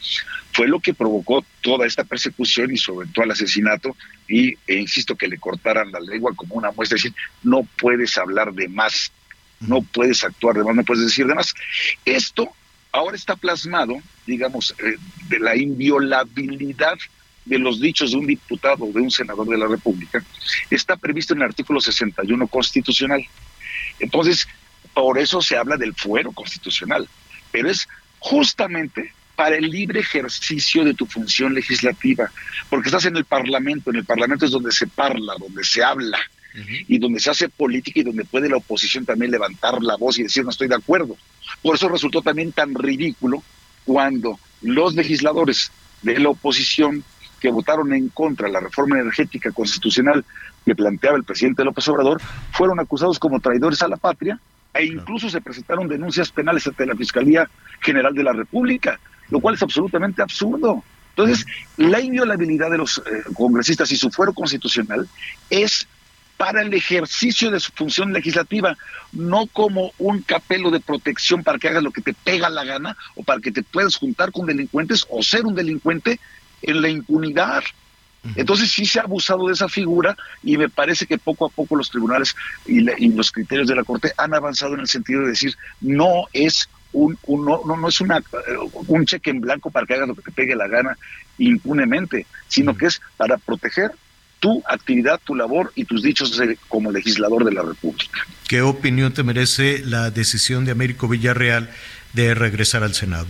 fue lo que provocó toda esta persecución y todo el asesinato, y e insisto que le cortaran la lengua como una muestra, es decir, no puedes hablar de más, no puedes actuar de más, no puedes decir de más. Esto ahora está plasmado, digamos, eh, de la inviolabilidad de los dichos de un diputado o de un senador de la República está previsto en el artículo 61 constitucional. Entonces, por eso se habla del fuero constitucional, pero es justamente para el libre ejercicio de tu función legislativa, porque estás en el Parlamento, en el Parlamento es donde se parla, donde se habla, y donde se hace política y donde puede la oposición también levantar la voz y decir no estoy de acuerdo. Por eso resultó también tan ridículo cuando los legisladores de la oposición que votaron en contra de la reforma energética constitucional que planteaba el presidente López Obrador fueron acusados como traidores a la patria e incluso se presentaron denuncias penales ante la Fiscalía General de la República, lo cual es absolutamente absurdo. Entonces, la inviolabilidad de los eh, congresistas y su fuero constitucional es para el ejercicio de su función legislativa, no como un capelo de protección para que hagas lo que te pega la gana o para que te puedas juntar con delincuentes o ser un delincuente en la impunidad. Entonces sí se ha abusado de esa figura y me parece que poco a poco los tribunales y, los criterios de la Corte han avanzado en el sentido de decir no es un, no, no, es una, un cheque en blanco para que hagas lo que te pegue la gana impunemente, sino que es para proteger tu actividad, tu labor y tus dichos como legislador de la República. ¿Qué opinión te merece la decisión de Américo Villarreal de regresar al Senado?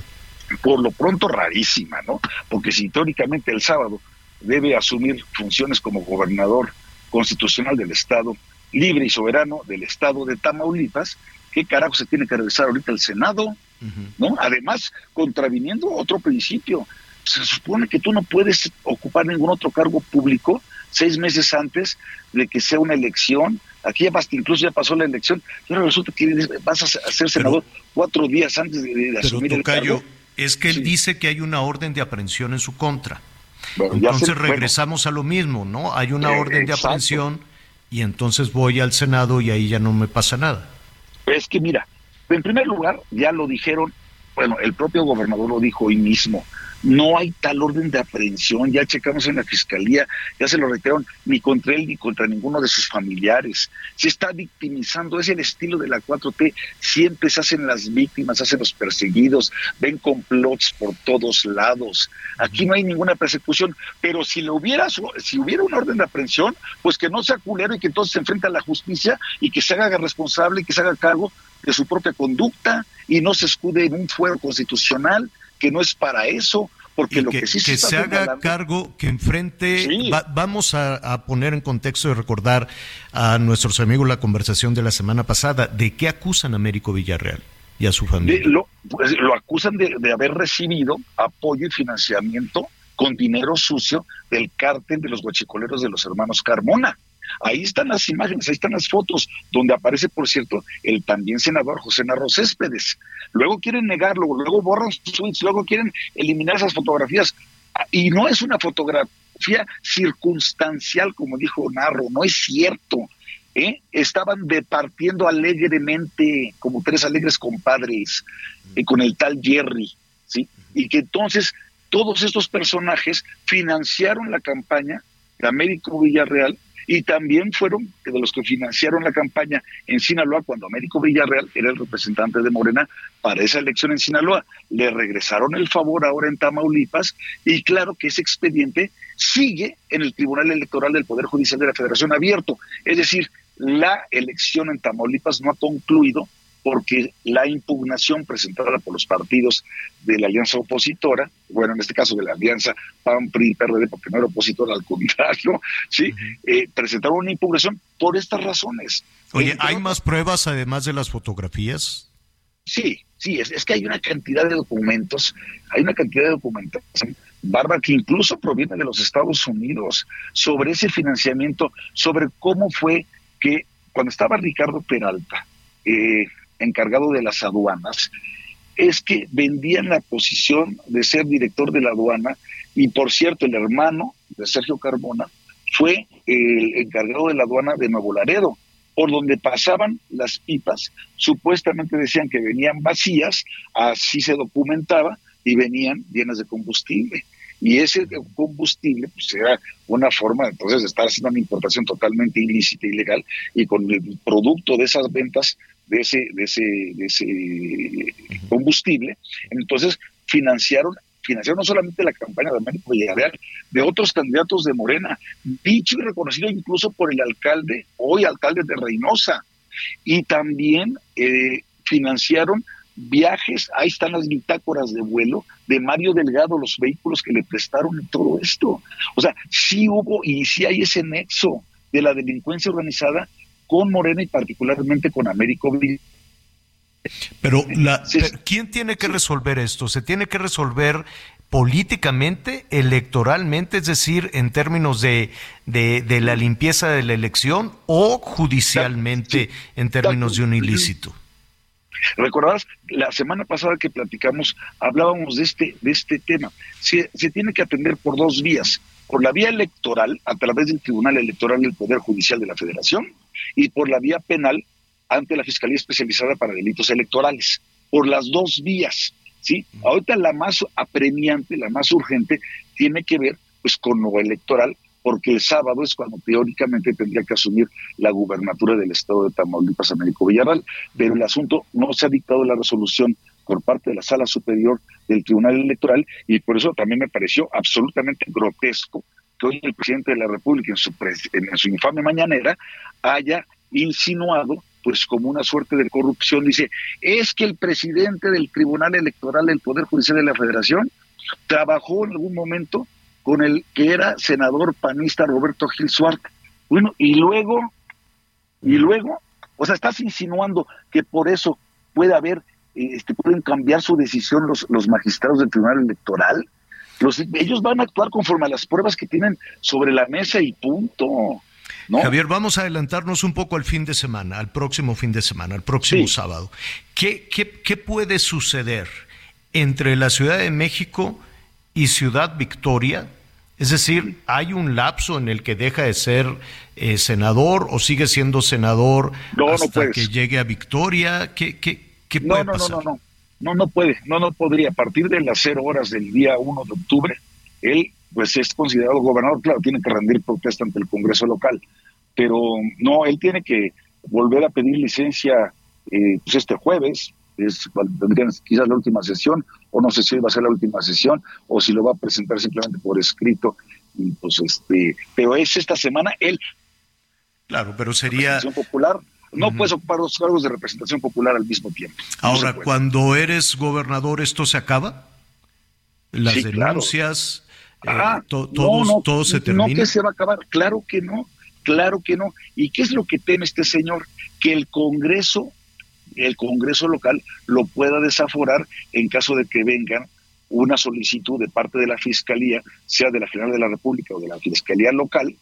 por lo pronto rarísima, ¿no? Porque si teóricamente el sábado debe asumir funciones como gobernador constitucional del Estado, libre y soberano del Estado de Tamaulipas, ¿qué carajo se tiene que regresar ahorita al Senado? ¿No? Además, contraviniendo otro principio, se supone que tú no puedes ocupar ningún otro cargo público seis meses antes de que sea una elección. Aquí ya incluso ya pasó la elección, y ahora resulta que vas a ser senador cuatro días antes de, asumir el cargo es que él dice que hay una orden de aprehensión en su contra. entonces regresamos a lo mismo, ¿no? Hay una eh, orden de aprehensión y entonces voy al Senado y ahí ya no me pasa nada. Es que mira, en primer lugar, ya lo dijeron, bueno, el propio gobernador lo dijo hoy mismo, no hay tal orden de aprehensión, ya checamos en la fiscalía, ya se lo reiteraron, ni contra él ni contra ninguno de sus familiares. Se está victimizando, es el estilo de la 4T, siempre se hacen las víctimas, se hacen los perseguidos, ven complots por todos lados. Aquí no hay ninguna persecución, pero si lo hubiera, si hubiera una orden de aprehensión, pues que no sea culero y que entonces se enfrente a la justicia y que se haga responsable y que se haga cargo de su propia conducta y no se escude en un fuero constitucional que no es para eso, porque lo que, sí se, que se haga cargo, que enfrente, vamos a, poner en contexto y recordar a nuestros amigos la conversación de la semana pasada, ¿de qué acusan a Américo Villarreal y a su familia? lo, pues, lo acusan de, de haber recibido apoyo y financiamiento con dinero sucio del cártel de los guachicoleros de los hermanos Carmona. Ahí están las imágenes, ahí están las fotos, donde aparece, por cierto, el también senador José Narro Céspedes. Luego quieren negarlo, luego borran sus tweets, luego quieren eliminar esas fotografías. Y no es una fotografía circunstancial, como dijo Narro, no es cierto. ¿eh? Estaban departiendo alegremente, como tres alegres compadres, eh, con el tal Jerry, ¿sí? Y que entonces todos estos personajes financiaron la campaña de Américo Villarreal y también fueron de los que financiaron la campaña en Sinaloa cuando Américo Villarreal era el representante de Morena para esa elección en Sinaloa. Le regresaron el favor ahora en Tamaulipas y claro que ese expediente sigue en el Tribunal Electoral del Poder Judicial de la Federación abierto. Es decir, la elección en Tamaulipas no ha concluido porque la impugnación presentada por los partidos de la alianza opositora, bueno, en este caso de la alianza PAN, PRI, PRD, porque no era opositora, al contrario, ¿sí? Eh, presentaron una impugnación por estas razones. Oye, ¿hay más pruebas además de las fotografías? Sí, sí, es, es que hay una cantidad de documentos, hay una cantidad de documentación Bárbara, que incluso proviene de los Estados Unidos, sobre ese financiamiento, sobre cómo fue que cuando estaba Ricardo Peralta, eh, encargado de las aduanas, es que vendían la posición de ser director de la aduana y por cierto el hermano de Sergio Carbona fue el encargado de la aduana de Nuevo Laredo, por donde pasaban las pipas, supuestamente decían que venían vacías, así se documentaba, y venían llenas de combustible. Y ese combustible pues, era una forma entonces de estar haciendo una importación totalmente ilícita, ilegal, y con el producto de esas ventas de ese, de ese, de ese combustible, entonces financiaron financiaron no solamente la campaña de Américo Villarreal, de otros candidatos de Morena, dicho y reconocido incluso por el alcalde, hoy alcalde de Reynosa, y también eh, financiaron viajes, ahí están las bitácoras de vuelo de Mario Delgado, los vehículos que le prestaron todo esto. O sea, sí hubo y sí hay ese nexo de la delincuencia organizada con Morena y particularmente con Américo pero, la, ¿quién tiene que resolver esto? ¿Se tiene que resolver políticamente, electoralmente, es decir, en términos de, de, la limpieza de la elección o judicialmente en términos de un ilícito? Recordarás, la semana pasada que platicamos, hablábamos de este, de este tema. Se, se tiene que atender por dos vías. Por la vía electoral, a través del Tribunal Electoral del Poder Judicial de la Federación, y por la vía penal, ante la Fiscalía Especializada para Delitos Electorales. Por las dos vías. ¿sí? Ahorita la más apremiante, la más urgente, tiene que ver pues con lo electoral, porque el sábado es cuando teóricamente tendría que asumir la gubernatura del estado de Tamaulipas, Américo Villarreal, pero el asunto no se ha dictado la resolución por parte de la Sala Superior del Tribunal Electoral y por eso también me pareció absolutamente grotesco el presidente de la República en su, en su infame mañanera haya insinuado pues como una suerte de corrupción, dice, es que el presidente del Tribunal Electoral del Poder Judicial de la Federación trabajó en algún momento con el que era senador panista Roberto Gil Suárez. Bueno, y luego, y luego, o sea, estás insinuando que por eso puede haber, este, pueden cambiar su decisión los magistrados del Tribunal Electoral. Los, ellos van a actuar conforme a las pruebas que tienen sobre la mesa y punto. Javier, vamos a adelantarnos un poco al fin de semana, al próximo fin de semana, al próximo sábado. ¿Qué, ¿Qué, qué, puede suceder entre la Ciudad de México y Ciudad Victoria? Es decir, ¿hay un lapso en el que deja de ser eh, senador o sigue siendo senador hasta que llegue a Victoria? ¿Qué, qué, qué puede no, pasar? No, no, no, no, no puede, no, no podría. A partir de las cero horas del día 1 de octubre, él pues es considerado gobernador, claro, tiene que rendir protesta ante el Congreso local, pero no, él tiene que volver a pedir licencia eh, pues este jueves, es tendrían quizás la última sesión, o no sé si va a ser la última sesión, o si lo va a presentar simplemente por escrito, y pues este, pero es esta semana él. Claro, pero sería... Popular, no puedes ocupar dos cargos de representación popular al mismo tiempo. Ahora, cuando eres gobernador, ¿esto se acaba? Las denuncias, Ah, todo, se termina. No que se va a acabar, claro que no, claro que no. ¿Y qué es lo que teme este señor? Que el Congreso, el Congreso local, lo pueda desaforar en caso de que vengan una solicitud de parte de la Fiscalía, sea de la General de la República o de la Fiscalía local,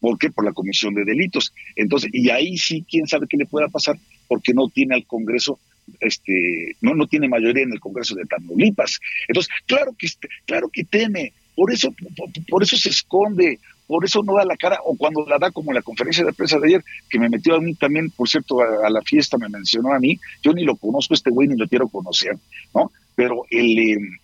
¿por qué? Por la comisión de delitos. Entonces, y ahí sí, quién sabe qué le pueda pasar, porque no tiene al Congreso este no no tiene mayoría en el Congreso de Tamaulipas. Entonces, claro que claro que teme, por eso, por, eso se esconde, por eso no da la cara, o cuando la da como en la conferencia de prensa de ayer, que me metió a mí también, por cierto, a, la fiesta, me mencionó a mí, yo ni lo conozco este güey, ni lo quiero conocer, ¿no? Pero el, em,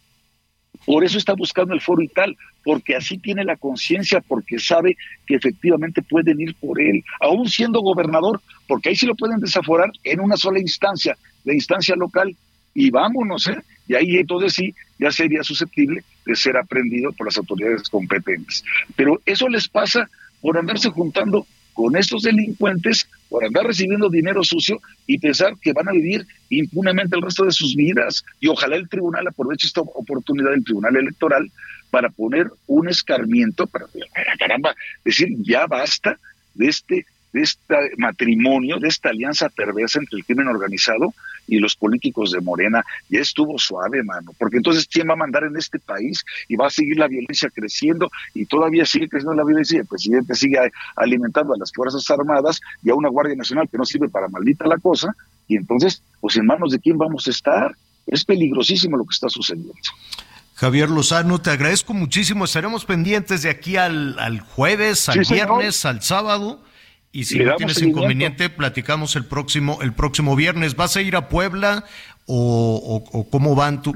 por eso está buscando el foro y tal, porque así tiene la conciencia, porque sabe que efectivamente pueden ir por él, aún siendo gobernador, porque ahí sí lo pueden desaforar en una sola instancia, la instancia local, y vámonos, ¿eh? Y ahí entonces sí, ya sería susceptible de ser aprendido por las autoridades competentes. Pero eso les pasa por andarse juntando con estos delincuentes por andar recibiendo dinero sucio y pensar que van a vivir impunemente el resto de sus vidas. Y ojalá el tribunal aproveche esta oportunidad del tribunal electoral para poner un escarmiento, para, caramba, decir, ya basta de este de este matrimonio, de esta alianza perversa entre el crimen organizado y los políticos de Morena. Ya estuvo suave, mano, porque entonces ¿quién va a mandar en este país? Y va a seguir la violencia creciendo y todavía sigue creciendo la violencia el presidente sigue alimentando a las Fuerzas Armadas y a una Guardia Nacional que no sirve para maldita la cosa. Y entonces, pues en manos de quién vamos a estar. Es peligrosísimo lo que está sucediendo. Javier Lozano, te agradezco muchísimo. Estaremos pendientes de aquí al, jueves, al viernes, al sábado. Y si no tienes inconveniente, platicamos el próximo, el próximo viernes. ¿Vas a ir a Puebla o, cómo van tú?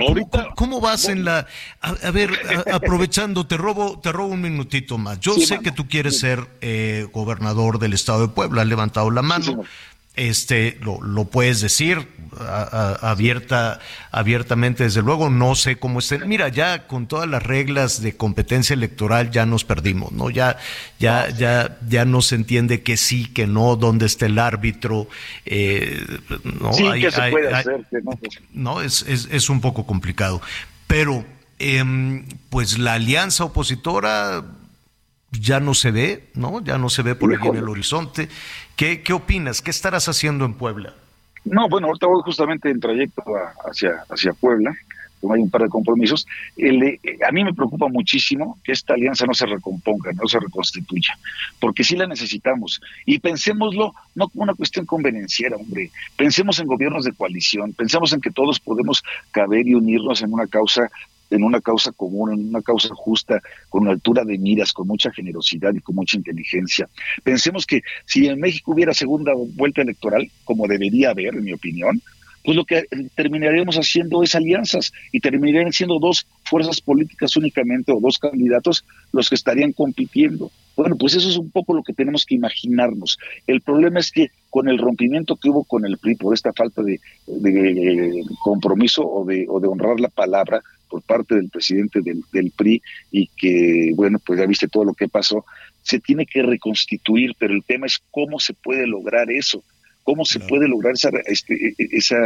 ¿Cómo, vas en la a, ver, aprovechando, te robo, te robo un minutito más. Yo sé que tú quieres ser eh, gobernador del estado de Puebla, has levantado la mano este lo, lo puedes decir abierta abiertamente desde luego no sé cómo esté mira ya con todas las reglas de competencia electoral ya nos perdimos no ya ya ya ya no se entiende que sí que no dónde está el árbitro eh, no sí, ¿qué se puede hacer? no, es, es, es un poco complicado pero eh, pues la alianza opositora ya no se ve, ¿no? Ya no se ve por ahí en el horizonte. ¿Qué, ¿Qué opinas? ¿Qué estarás haciendo en Puebla? No, bueno, ahorita voy justamente en trayecto hacia, hacia Puebla, hay un par de compromisos. Eh, a mí me preocupa muchísimo que esta alianza no se recomponga, no se reconstituya, porque sí la necesitamos. Y pensémoslo no como una cuestión convenenciera, hombre. Pensemos en gobiernos de coalición, pensemos en que todos podemos caber y unirnos en una causa en una causa común, en una causa justa, con altura de miras, con mucha generosidad y con mucha inteligencia. Pensemos que si en México hubiera segunda vuelta electoral, como debería haber, en mi opinión, pues lo que terminaríamos haciendo es alianzas y terminarían siendo dos fuerzas políticas únicamente o dos candidatos los que estarían compitiendo. Bueno, pues eso es un poco lo que tenemos que imaginarnos. El problema es que con el rompimiento que hubo con el PRI por esta falta de, compromiso o de, o de honrar la palabra, por parte del presidente del, PRI y que, bueno, pues ya viste todo lo que pasó, se tiene que reconstituir, pero el tema es cómo se puede lograr eso, cómo se puede lograr esa, este, e, e, esa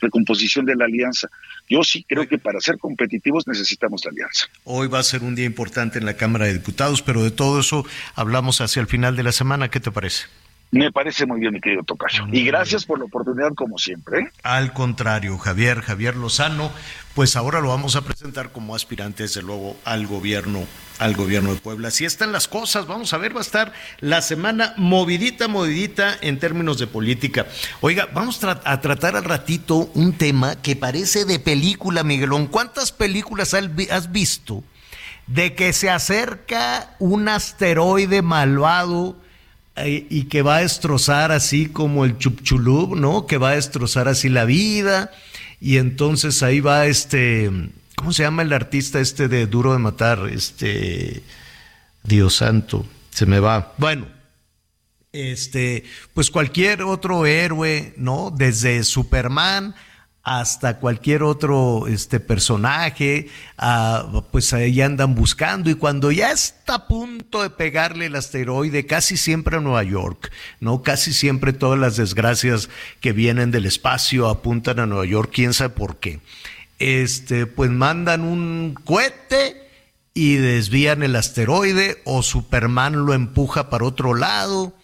recomposición de la alianza. Yo sí creo que para ser competitivos necesitamos la alianza. Hoy va a ser un día importante en la Cámara de Diputados, pero de todo eso hablamos hacia el final de la semana. ¿Qué te parece? Me parece muy bien, mi querido Tocayo. Y gracias por la oportunidad, como siempre. ¿eh? Al contrario, Javier, Javier Lozano, pues ahora lo vamos a presentar como aspirante, desde luego, al gobierno, al gobierno de Puebla. Así están las cosas, vamos a ver, va a estar la semana movidita, movidita en términos de política. Oiga, vamos a tratar al ratito un tema que parece de película, Miguelón. ¿Cuántas películas has visto de que se acerca un asteroide malvado? Y que va a destrozar así como el chupchulub, ¿no? Que va a destrozar así la vida. Y entonces ahí va este, ¿cómo se llama el artista este de Duro de Matar? Este, Dios santo, se me va. Bueno, este, pues cualquier otro héroe, ¿no? Desde Superman hasta cualquier otro este personaje, pues ahí andan buscando y cuando ya está a punto de pegarle el asteroide, casi siempre a Nueva York, ¿no? Casi siempre todas las desgracias que vienen del espacio apuntan a Nueva York, quién sabe por qué. Este, pues mandan un cohete y desvían el asteroide o Superman lo empuja para otro lado.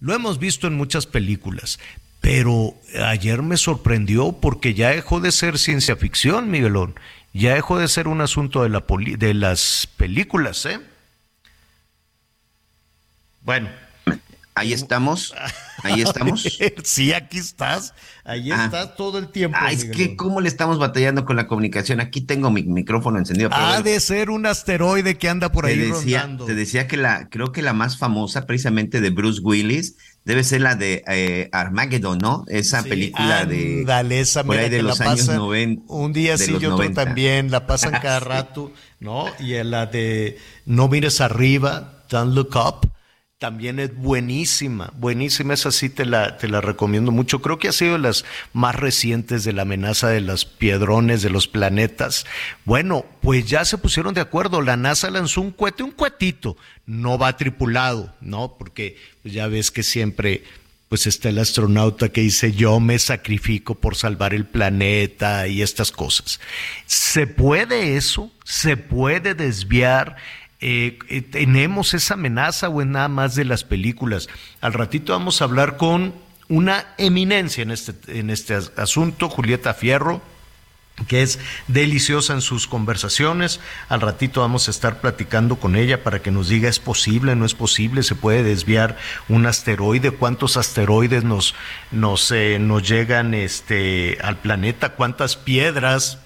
Lo hemos visto en muchas películas, pero ayer me sorprendió porque ya dejó de ser ciencia ficción, Miguelón. Ya dejó de ser un asunto de, la de las películas, ¿eh? Bueno. Ahí estamos. Ahí estamos. sí, aquí estás. Ahí ah. estás todo el tiempo. Ah, es que cómo le estamos batallando con la comunicación. Aquí tengo mi micrófono encendido. ha de ser un asteroide que anda por ahí rondando. Te decía que la, creo que la más famosa, precisamente de Bruce Willis, debe ser la de eh, Armageddon, ¿no? Esa película de esa por ahí de los años 90. Un día sí, yo también, la pasan cada rato, ¿no? Y la de No mires arriba, Don't Look Up, también es buenísima, buenísima, esa sí te la, te la recomiendo mucho. Creo que ha sido de las más recientes de la amenaza de los piedrones, de los planetas. Bueno, pues ya se pusieron de acuerdo, la NASA lanzó un cohete, un cohetito, no va tripulado, ¿no? Porque ya ves que siempre pues está el astronauta que dice yo me sacrifico por salvar el planeta y estas cosas. ¿Se puede eso? ¿Se puede desviar? Eh, eh, tenemos esa amenaza o es nada más de las películas. Al ratito vamos a hablar con una eminencia en este, en este asunto, Julieta Fierro, que es deliciosa en sus conversaciones. Al ratito vamos a estar platicando con ella para que nos diga es posible, no es posible, se puede desviar un asteroide, cuántos asteroides nos, nos, eh, nos llegan este, al planeta, cuántas piedras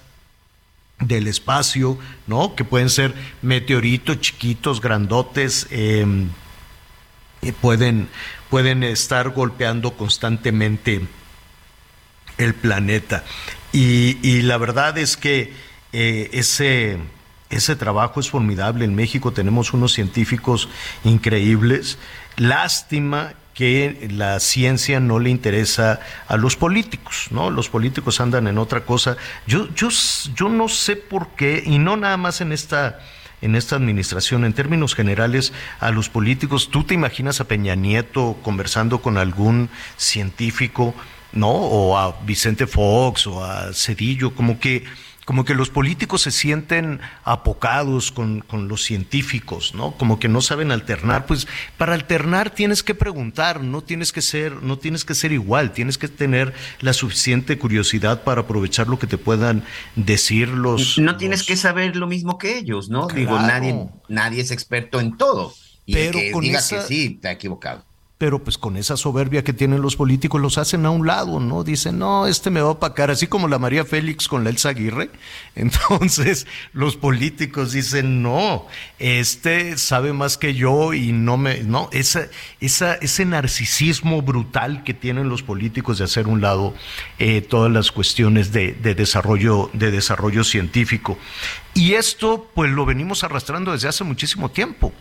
del espacio, ¿no? Que pueden ser meteoritos chiquitos, grandotes, em, pueden, pueden estar golpeando constantemente el planeta. Y, la verdad es que eh, ese, ese trabajo es formidable. En México tenemos unos científicos increíbles. Lástima que la ciencia no le interesa a los políticos, ¿no? Los políticos andan en otra cosa. Yo, yo, yo no sé por qué, y no nada más en esta, en esta administración, en términos generales, a los políticos, ¿tú te imaginas a Peña Nieto conversando con algún científico, ¿no? O a Vicente Fox o a Cedillo, como que como que los políticos se sienten apocados con, los científicos, ¿no? Como que no saben alternar. Pues para alternar tienes que preguntar, no tienes que ser, no tienes que ser igual, tienes que tener la suficiente curiosidad para aprovechar lo que te puedan decir los. No tienes que saber lo mismo que ellos, ¿no? Digo, nadie, nadie es experto en todo. Y Pero que diga que sí, te ha equivocado pero pues con esa soberbia que tienen los políticos los hacen a un lado, ¿no? Dicen, no, este me va a opacar, así como la María Félix con la Elsa Aguirre. Entonces los políticos dicen, no, este sabe más que yo y no me, no, ese narcisismo brutal que tienen los políticos de hacer un lado eh, todas las cuestiones de, de, desarrollo, de desarrollo científico. Y esto pues lo venimos arrastrando desde hace muchísimo tiempo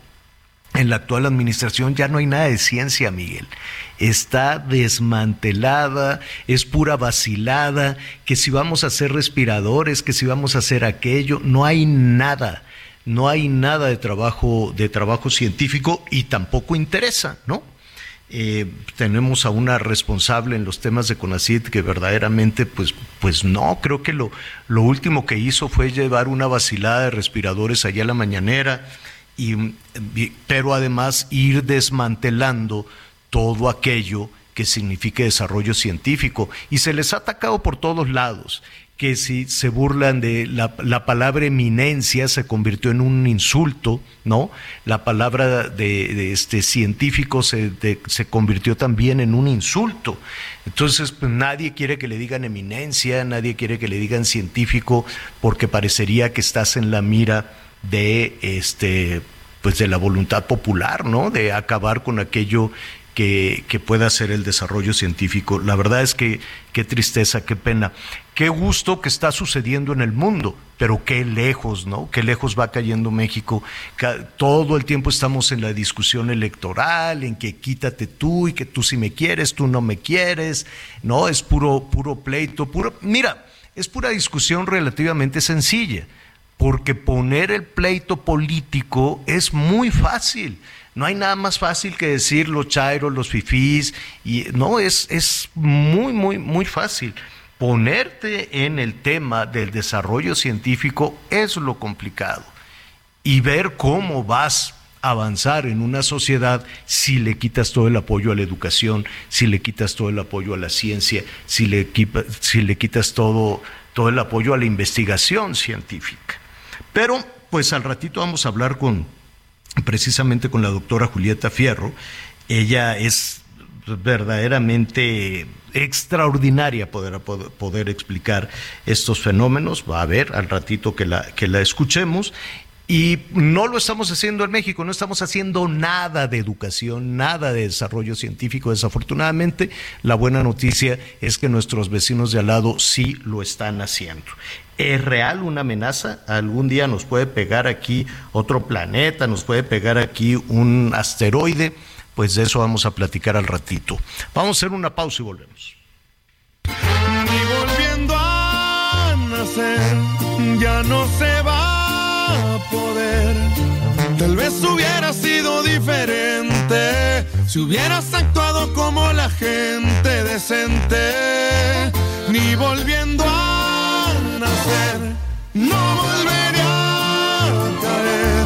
en la actual administración ya no hay nada de ciencia, Miguel. Está desmantelada, es pura vacilada, que si vamos a hacer respiradores, que si vamos a hacer aquello, no hay nada. No hay nada de trabajo, de trabajo científico y tampoco interesa, ¿no? Eh, tenemos a una responsable en los temas de CONACID que verdaderamente, pues, pues no, creo que lo, lo último que hizo fue llevar una vacilada de respiradores allá a la mañanera, y, pero además ir desmantelando todo aquello que signifique desarrollo científico. Y se les ha atacado por todos lados, que si se burlan de la, palabra eminencia se convirtió en un insulto, ¿no? La palabra de, este científico se, se, convirtió también en un insulto. Entonces, pues, nadie quiere que le digan eminencia, nadie quiere que le digan científico, porque parecería que estás en la mira de este pues de la voluntad popular, ¿no? De acabar con aquello que, que, pueda ser el desarrollo científico. La verdad es que qué tristeza, qué pena. Qué gusto que está sucediendo en el mundo, pero qué lejos, ¿no? Qué lejos va cayendo México. Todo el tiempo estamos en la discusión electoral, en que quítate tú y que tú si me quieres, tú no me quieres, ¿no? Es puro, puro pleito, puro. Mira, es pura discusión relativamente sencilla porque poner el pleito político es muy fácil. No hay nada más fácil que decir los chairos, los fifís, y no, es, es muy, muy, muy fácil. Ponerte en el tema del desarrollo científico es lo complicado. Y ver cómo vas a avanzar en una sociedad si le quitas todo el apoyo a la educación, si le quitas todo el apoyo a la ciencia, si le, si le quitas todo, todo el apoyo a la investigación científica. Pero, pues al ratito vamos a hablar con precisamente con la doctora Julieta Fierro. Ella es verdaderamente extraordinaria poder, poder, explicar estos fenómenos. Va a ver al ratito que la, que la escuchemos. Y no lo estamos haciendo en México, no estamos haciendo nada de educación, nada de desarrollo científico. Desafortunadamente, la buena noticia es que nuestros vecinos de al lado sí lo están haciendo. ¿Es real una amenaza? ¿Algún día nos puede pegar aquí otro planeta? ¿Nos puede pegar aquí un asteroide? pues de eso vamos a platicar al ratito. Vamos a hacer una pausa y volvemos. Ni volviendo a nacer, ya no a Tal vez hubiera sido diferente si hubieras actuado como la gente decente. Ni volviendo a nacer, no volvería a caer.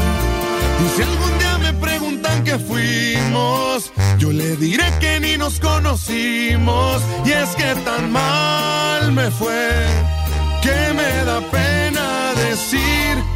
Y si algún día me preguntan qué fuimos, yo le diré que ni nos conocimos. Y es que tan mal me fue que me da pena decir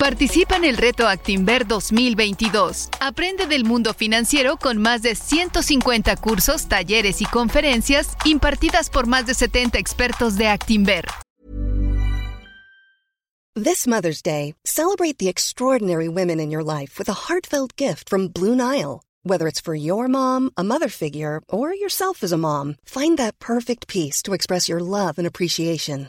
Participa en el reto Actinver 2022. Aprende del mundo financiero con más de 150 cursos, talleres y conferencias impartidas por más de 70 expertos de Actinver. This Mother's Day, celebrate the extraordinary women in your life with a heartfelt gift from Blue Nile. Whether it's for your mom, a mother figure, or yourself as a mom, find that perfect piece to express your love and appreciation.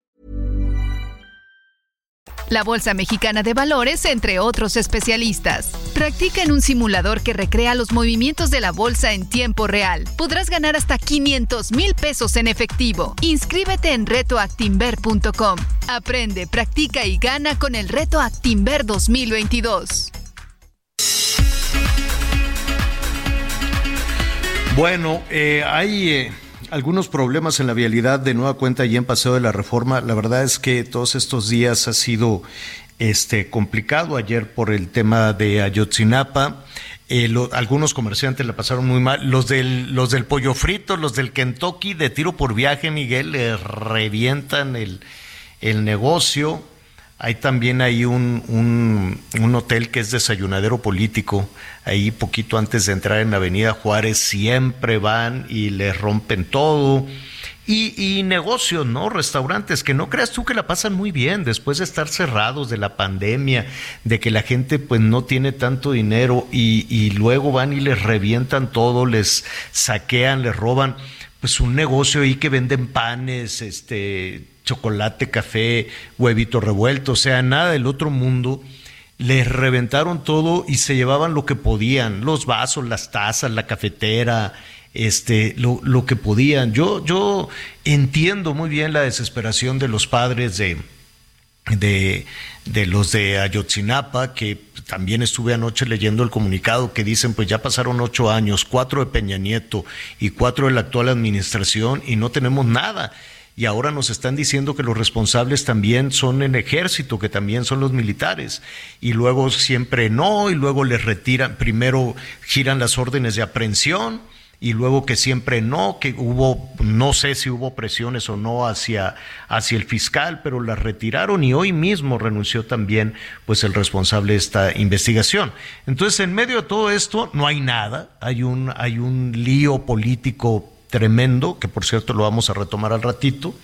La Bolsa Mexicana de Valores, entre otros especialistas. Practica en un simulador que recrea los movimientos de la bolsa en tiempo real. Podrás ganar hasta 500 mil pesos en efectivo. Inscríbete en retoactimber.com. Aprende, practica y gana con el Reto Actimber 2022. Bueno, eh, hay eh, algunos problemas en la vialidad de nueva cuenta y en Paseo de la Reforma. La verdad es que todos estos días ha sido este complicado. Ayer por el tema de Ayotzinapa. Eh, lo- algunos comerciantes la pasaron muy mal. Los del, los del pollo frito, los del Kentucky de tiro por viaje, Miguel, le revientan el, el negocio. Hay también ahí un, un, hotel que es desayunadero político, ahí poquito antes de entrar en la Avenida Juárez, siempre van y les rompen todo. Y, y negocios, ¿no? Restaurantes, que no creas tú que la pasan muy bien después de estar cerrados de la pandemia, de que la gente pues no tiene tanto dinero y, y luego van y les revientan todo, les saquean, les roban pues un negocio ahí que venden panes, este, chocolate, café, huevito revuelto, o sea, nada del otro mundo. Les reventaron todo y se llevaban lo que podían, los vasos, las tazas, la cafetera, este, lo, lo que podían. Yo, yo entiendo muy bien la desesperación de los padres de, de, de los de Ayotzinapa, que también estuve anoche leyendo el comunicado que dicen, pues ya pasaron ocho años, cuatro de Peña Nieto y cuatro de la actual administración y no tenemos nada. Y ahora nos están diciendo que los responsables también son el ejército, que también son los militares. Y luego siempre no, y luego les retiran, primero giran las órdenes de aprehensión y luego que siempre no, que hubo, no sé si hubo presiones o no hacia, hacia el fiscal, pero las retiraron y hoy mismo renunció también pues el responsable de esta investigación. Entonces, en medio de todo esto no hay nada, hay un, hay un lío político tremendo, que por cierto lo vamos a retomar al ratito,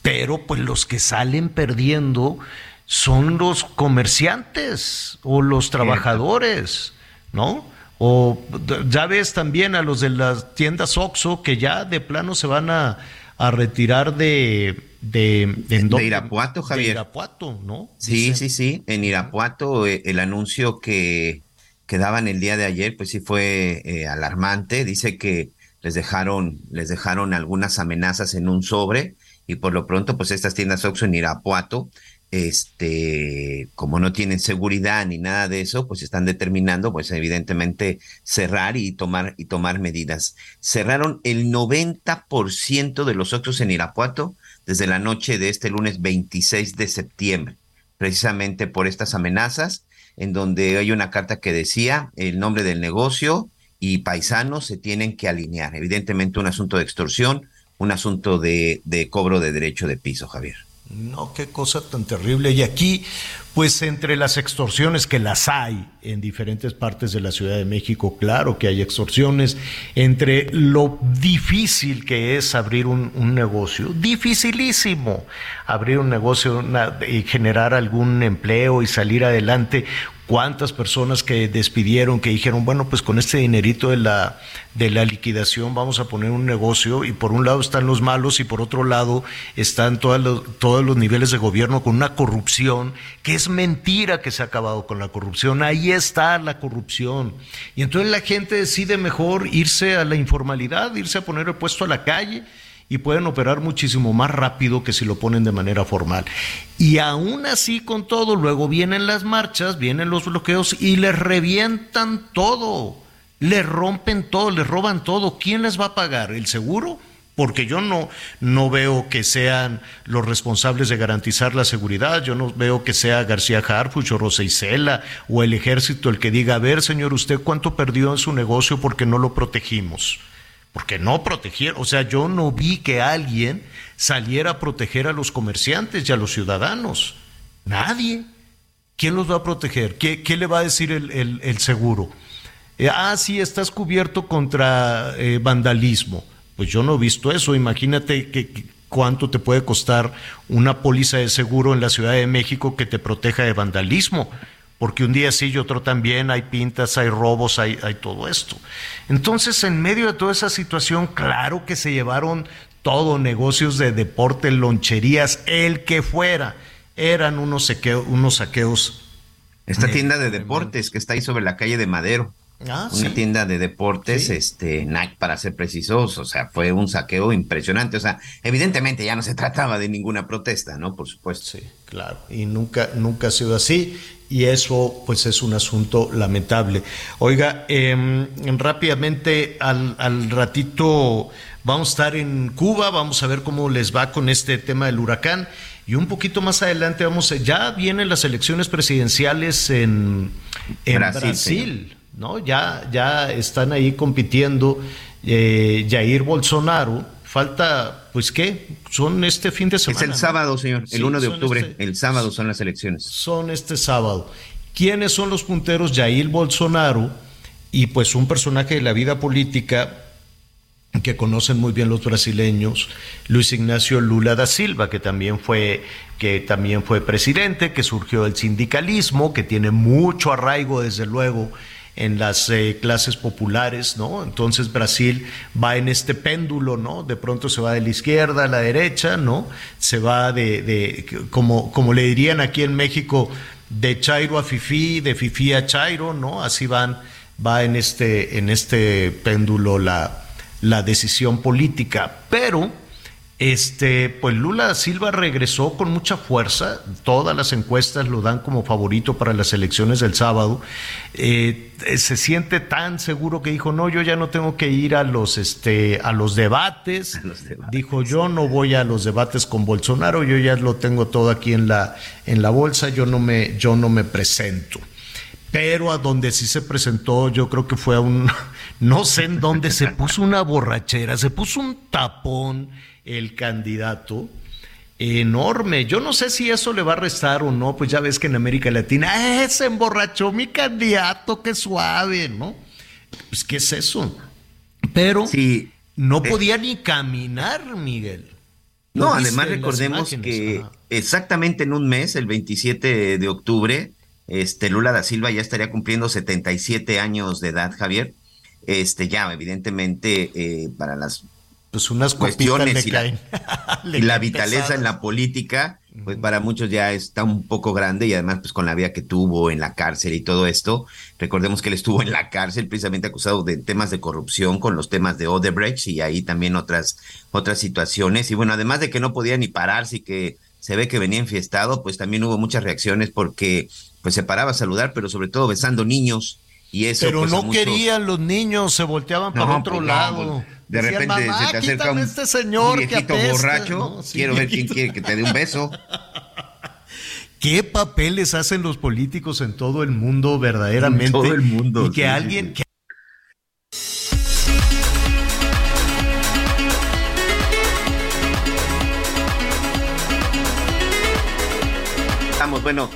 pero pues los que salen perdiendo son los comerciantes o los trabajadores, ¿no? O ya ves también a los de las tiendas Oxxo que ya de plano se van a, a retirar de... De. Irapuato, Javier. De Irapuato, ¿no? Sí, Dicen. sí, sí. En Irapuato eh, el anuncio que, que daban el día de ayer, pues sí fue eh, alarmante. Dice que les dejaron, les dejaron algunas amenazas en un sobre y por lo pronto, pues estas tiendas Oxxo en Irapuato, este, como no tienen seguridad ni nada de eso, pues están determinando, pues evidentemente cerrar y tomar y tomar medidas. Cerraron el 90% de los Oxxos en Irapuato desde la noche de este lunes 26 de septiembre precisamente por estas amenazas, en donde hay una carta que decía el nombre del negocio y paisanos se tienen que alinear. Evidentemente un asunto de extorsión, un asunto de, cobro de derecho de piso, Javier. No, qué cosa tan terrible. Y aquí, pues entre las extorsiones que las hay en diferentes partes de la Ciudad de México, claro que hay extorsiones, entre lo difícil que es abrir un, un negocio, dificilísimo abrir un negocio y generar algún empleo y salir adelante cuántas personas que despidieron, que dijeron, bueno, pues con este dinerito de la, de la liquidación vamos a poner un negocio y por un lado están los malos y por otro lado están los, todos los niveles de gobierno con una corrupción, que es mentira que se ha acabado con la corrupción, ahí está la corrupción. Y entonces la gente decide mejor irse a la informalidad, irse a poner el puesto a la calle y pueden operar muchísimo más rápido que si lo ponen de manera formal. Y aún así con todo, luego vienen las marchas, vienen los bloqueos y les revientan todo, les rompen todo, les roban todo. ¿Quién les va a pagar? ¿El seguro? Porque yo no, no veo que sean los responsables de garantizar la seguridad, yo no veo que sea García Harfuch o Rosa Isela o el ejército el que diga, a ver señor, ¿usted cuánto perdió en su negocio porque no lo protegimos? Porque no protegieron, o sea, yo no vi que alguien saliera a proteger a los comerciantes y a los ciudadanos. Nadie. ¿Quién los va a proteger? ¿Qué, qué le va a decir el, seguro? Eh, ah, sí, estás cubierto contra eh, vandalismo. Pues yo no he visto eso. Imagínate que, cuánto te puede costar una póliza de seguro en la Ciudad de México que te proteja de vandalismo porque un día sí y otro también, hay pintas, hay robos, hay, hay todo esto. Entonces, en medio de toda esa situación, claro que se llevaron todo, negocios de deporte, loncherías, el que fuera, eran unos, unos saqueos. Esta tienda de deportes que está ahí sobre la calle de Madero. Ah, una tienda de deportes, este, Nike para ser precisos, o sea, fue un saqueo impresionante, o sea, evidentemente ya no se trataba de ninguna protesta, ¿no? Por supuesto. Sí, claro, y nunca, nunca ha sido así, y eso pues es un asunto lamentable. Oiga, em, rápidamente al, al, ratito vamos a estar en Cuba, vamos a ver cómo les va con este tema del huracán y un poquito más adelante vamos, a, ya vienen las elecciones presidenciales en, en Brasil, ¿no? Ya, ya están ahí compitiendo eh, Jair Bolsonaro Falta, pues qué, son este fin de semana. Es el sábado, señor, el 1 de octubre, este el sábado son las elecciones. Son este sábado. ¿Quiénes son los punteros? Jair Bolsonaro y pues un personaje de la vida política que conocen muy bien los brasileños, Luis Ignacio Lula da Silva, que también fue que también fue presidente, que surgió del sindicalismo, que tiene mucho arraigo desde luego en las eh, clases populares, ¿no? Entonces Brasil va en este péndulo, ¿no? De pronto se va de la izquierda a la derecha, ¿no? Se va de, de como, como le dirían aquí en México, de Chairo a Fifi, de Fifi a Chairo, ¿no? Así van, va en este, en este péndulo la, la decisión política. Pero este, pues Lula Silva regresó con mucha fuerza, todas las encuestas lo dan como favorito para las elecciones del sábado. Eh, se siente tan seguro que dijo, no, yo ya no tengo que ir a los, este, a los debates. Dijo, yo no voy a los debates con Bolsonaro, yo ya lo tengo todo aquí en la, en la bolsa, yo no me, yo no me presento pero a donde sí se presentó, yo creo que fue a un, no sé en dónde, se puso una borrachera, se puso un tapón el candidato enorme. Yo no sé si eso le va a restar o no, pues ya ves que en América Latina, ¡eh, se emborrachó mi candidato, qué suave, ¿no? Pues, ¿qué es eso? Pero no eh, podía ni caminar, Miguel. No, además recordemos que exactamente en un mes, el 27 de octubre, este Lula da Silva ya estaría cumpliendo 77 años de edad, Javier. Este ya, evidentemente, eh, para las pues unas cuestiones y la, y la vitaleza en la política, pues para muchos ya está un poco grande y además pues con la vida que tuvo en la cárcel y todo esto, recordemos que él estuvo en la cárcel precisamente acusado de temas de corrupción con los temas de Odebrecht y ahí también otras otras situaciones. Y bueno, además de que no podía ni pararse y que se ve que venía enfiestado, pues también hubo muchas reacciones porque pues se paraba a saludar, pero sobre todo besando niños. Y eso Pero pues, no querían los niños, se volteaban para otro pues, lado. Pues, de repente se te acerca un, este señor viejito borracho, quiero ver quién quiere que te dé un beso. ¿Qué papeles hacen los políticos en todo el mundo verdaderamente? En todo el mundo. Y que alguien, saludos. Bueno,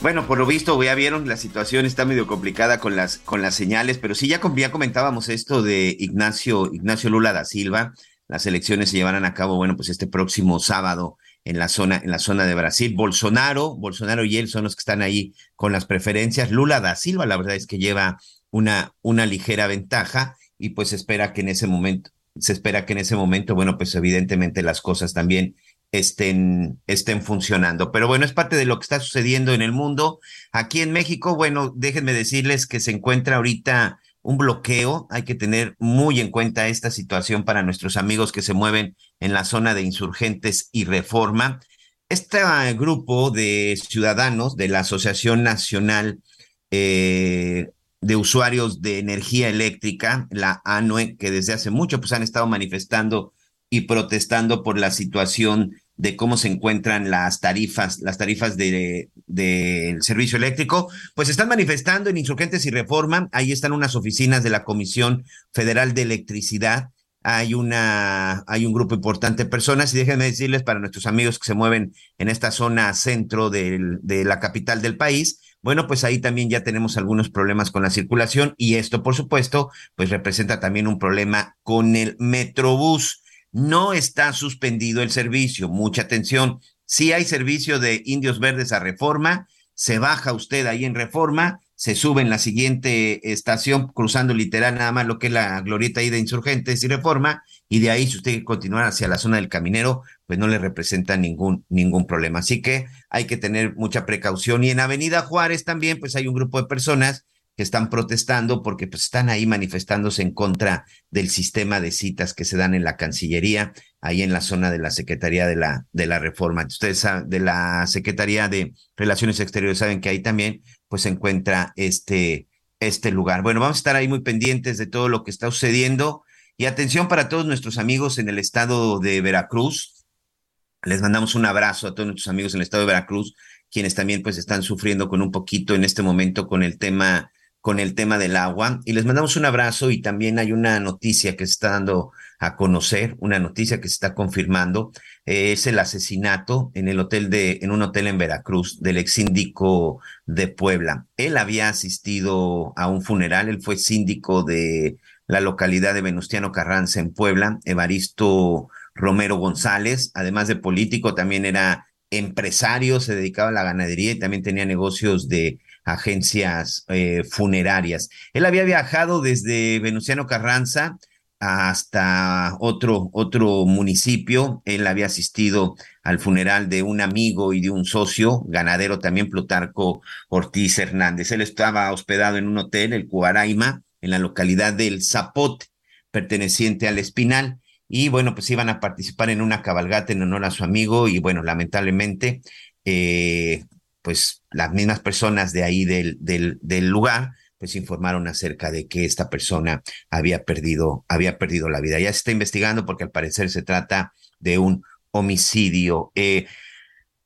bueno, por lo visto, ya vieron, la situación está medio complicada con las, con las señales, pero sí ya, ya comentábamos esto de Ignacio, Ignacio Lula da Silva. Las elecciones se llevarán a cabo, bueno, pues este próximo sábado en la zona, en la zona de Brasil. Bolsonaro, Bolsonaro y él son los que están ahí con las preferencias. Lula da Silva, la verdad es que lleva una, una ligera ventaja y pues espera que en ese momento, se espera que en ese momento, bueno, pues evidentemente las cosas también estén, estén funcionando. Pero bueno, es parte de lo que está sucediendo en el mundo. Aquí en México, bueno, déjenme decirles que se encuentra ahorita un bloqueo. Hay que tener muy en cuenta esta situación para nuestros amigos que se mueven en la zona de insurgentes y reforma. Este grupo de ciudadanos de la Asociación Nacional eh, de Usuarios de Energía Eléctrica, la ANUE, que desde hace mucho pues han estado manifestando y protestando por la situación de cómo se encuentran las tarifas, las tarifas del de, servicio eléctrico, pues están manifestando en Insurgentes y Reforma. Ahí están unas oficinas de la Comisión Federal de Electricidad. Hay una, hay un grupo importante de personas y déjenme decirles para nuestros amigos que se mueven en esta zona centro de la capital del país, bueno, pues ahí también ya tenemos algunos problemas con la circulación y esto, por supuesto, pues representa también un problema con el Metrobús no está suspendido el servicio. Mucha atención. Si hay servicio de Indios Verdes a Reforma, se baja usted ahí en Reforma, se sube en la siguiente estación, cruzando literal nada más lo que es la glorieta ahí de Insurgentes y Reforma, y de ahí si usted continuar hacia la zona del Caminero, pues no le representa ningún, ningún problema. Así que hay que tener mucha precaución. Y en Avenida Juárez también, pues hay un grupo de personas que están protestando porque pues, están ahí manifestándose en contra del sistema de citas que se dan en la Cancillería, ahí en la zona de la Secretaría de la, de la Reforma. Ustedes saben, de la Secretaría de Relaciones Exteriores saben que ahí también pues se encuentra este, este lugar. Bueno, vamos a estar ahí muy pendientes de todo lo que está sucediendo y atención para todos nuestros amigos en el estado de Veracruz. Les mandamos un abrazo a todos nuestros amigos en el estado de Veracruz, quienes también pues están sufriendo con un poquito en este momento con el tema con el tema del agua y les mandamos un abrazo y también hay una noticia que se está dando a conocer, una noticia que se está confirmando, eh, es el asesinato en el hotel de, en un hotel en Veracruz del ex síndico de Puebla. Él había asistido a un funeral, él fue síndico de la localidad de Venustiano Carranza en Puebla, Evaristo Romero González, además de político, también era empresario, se dedicaba a la ganadería y también tenía negocios de agencias eh, funerarias. Él había viajado desde Venustiano Carranza hasta otro, otro municipio. Él había asistido al funeral de un amigo y de un socio, ganadero también, Plutarco Ortiz Hernández. Él estaba hospedado en un hotel, el Cuaraima, en la localidad del Zapote, perteneciente al Espinal. Y bueno, pues iban a participar en una cabalgata en honor a su amigo y bueno, lamentablemente eh, pues las mismas personas de ahí del, del, lugar, pues informaron acerca de que esta persona había perdido, había perdido la vida. Ya se está investigando porque al parecer se trata de un homicidio. Eh,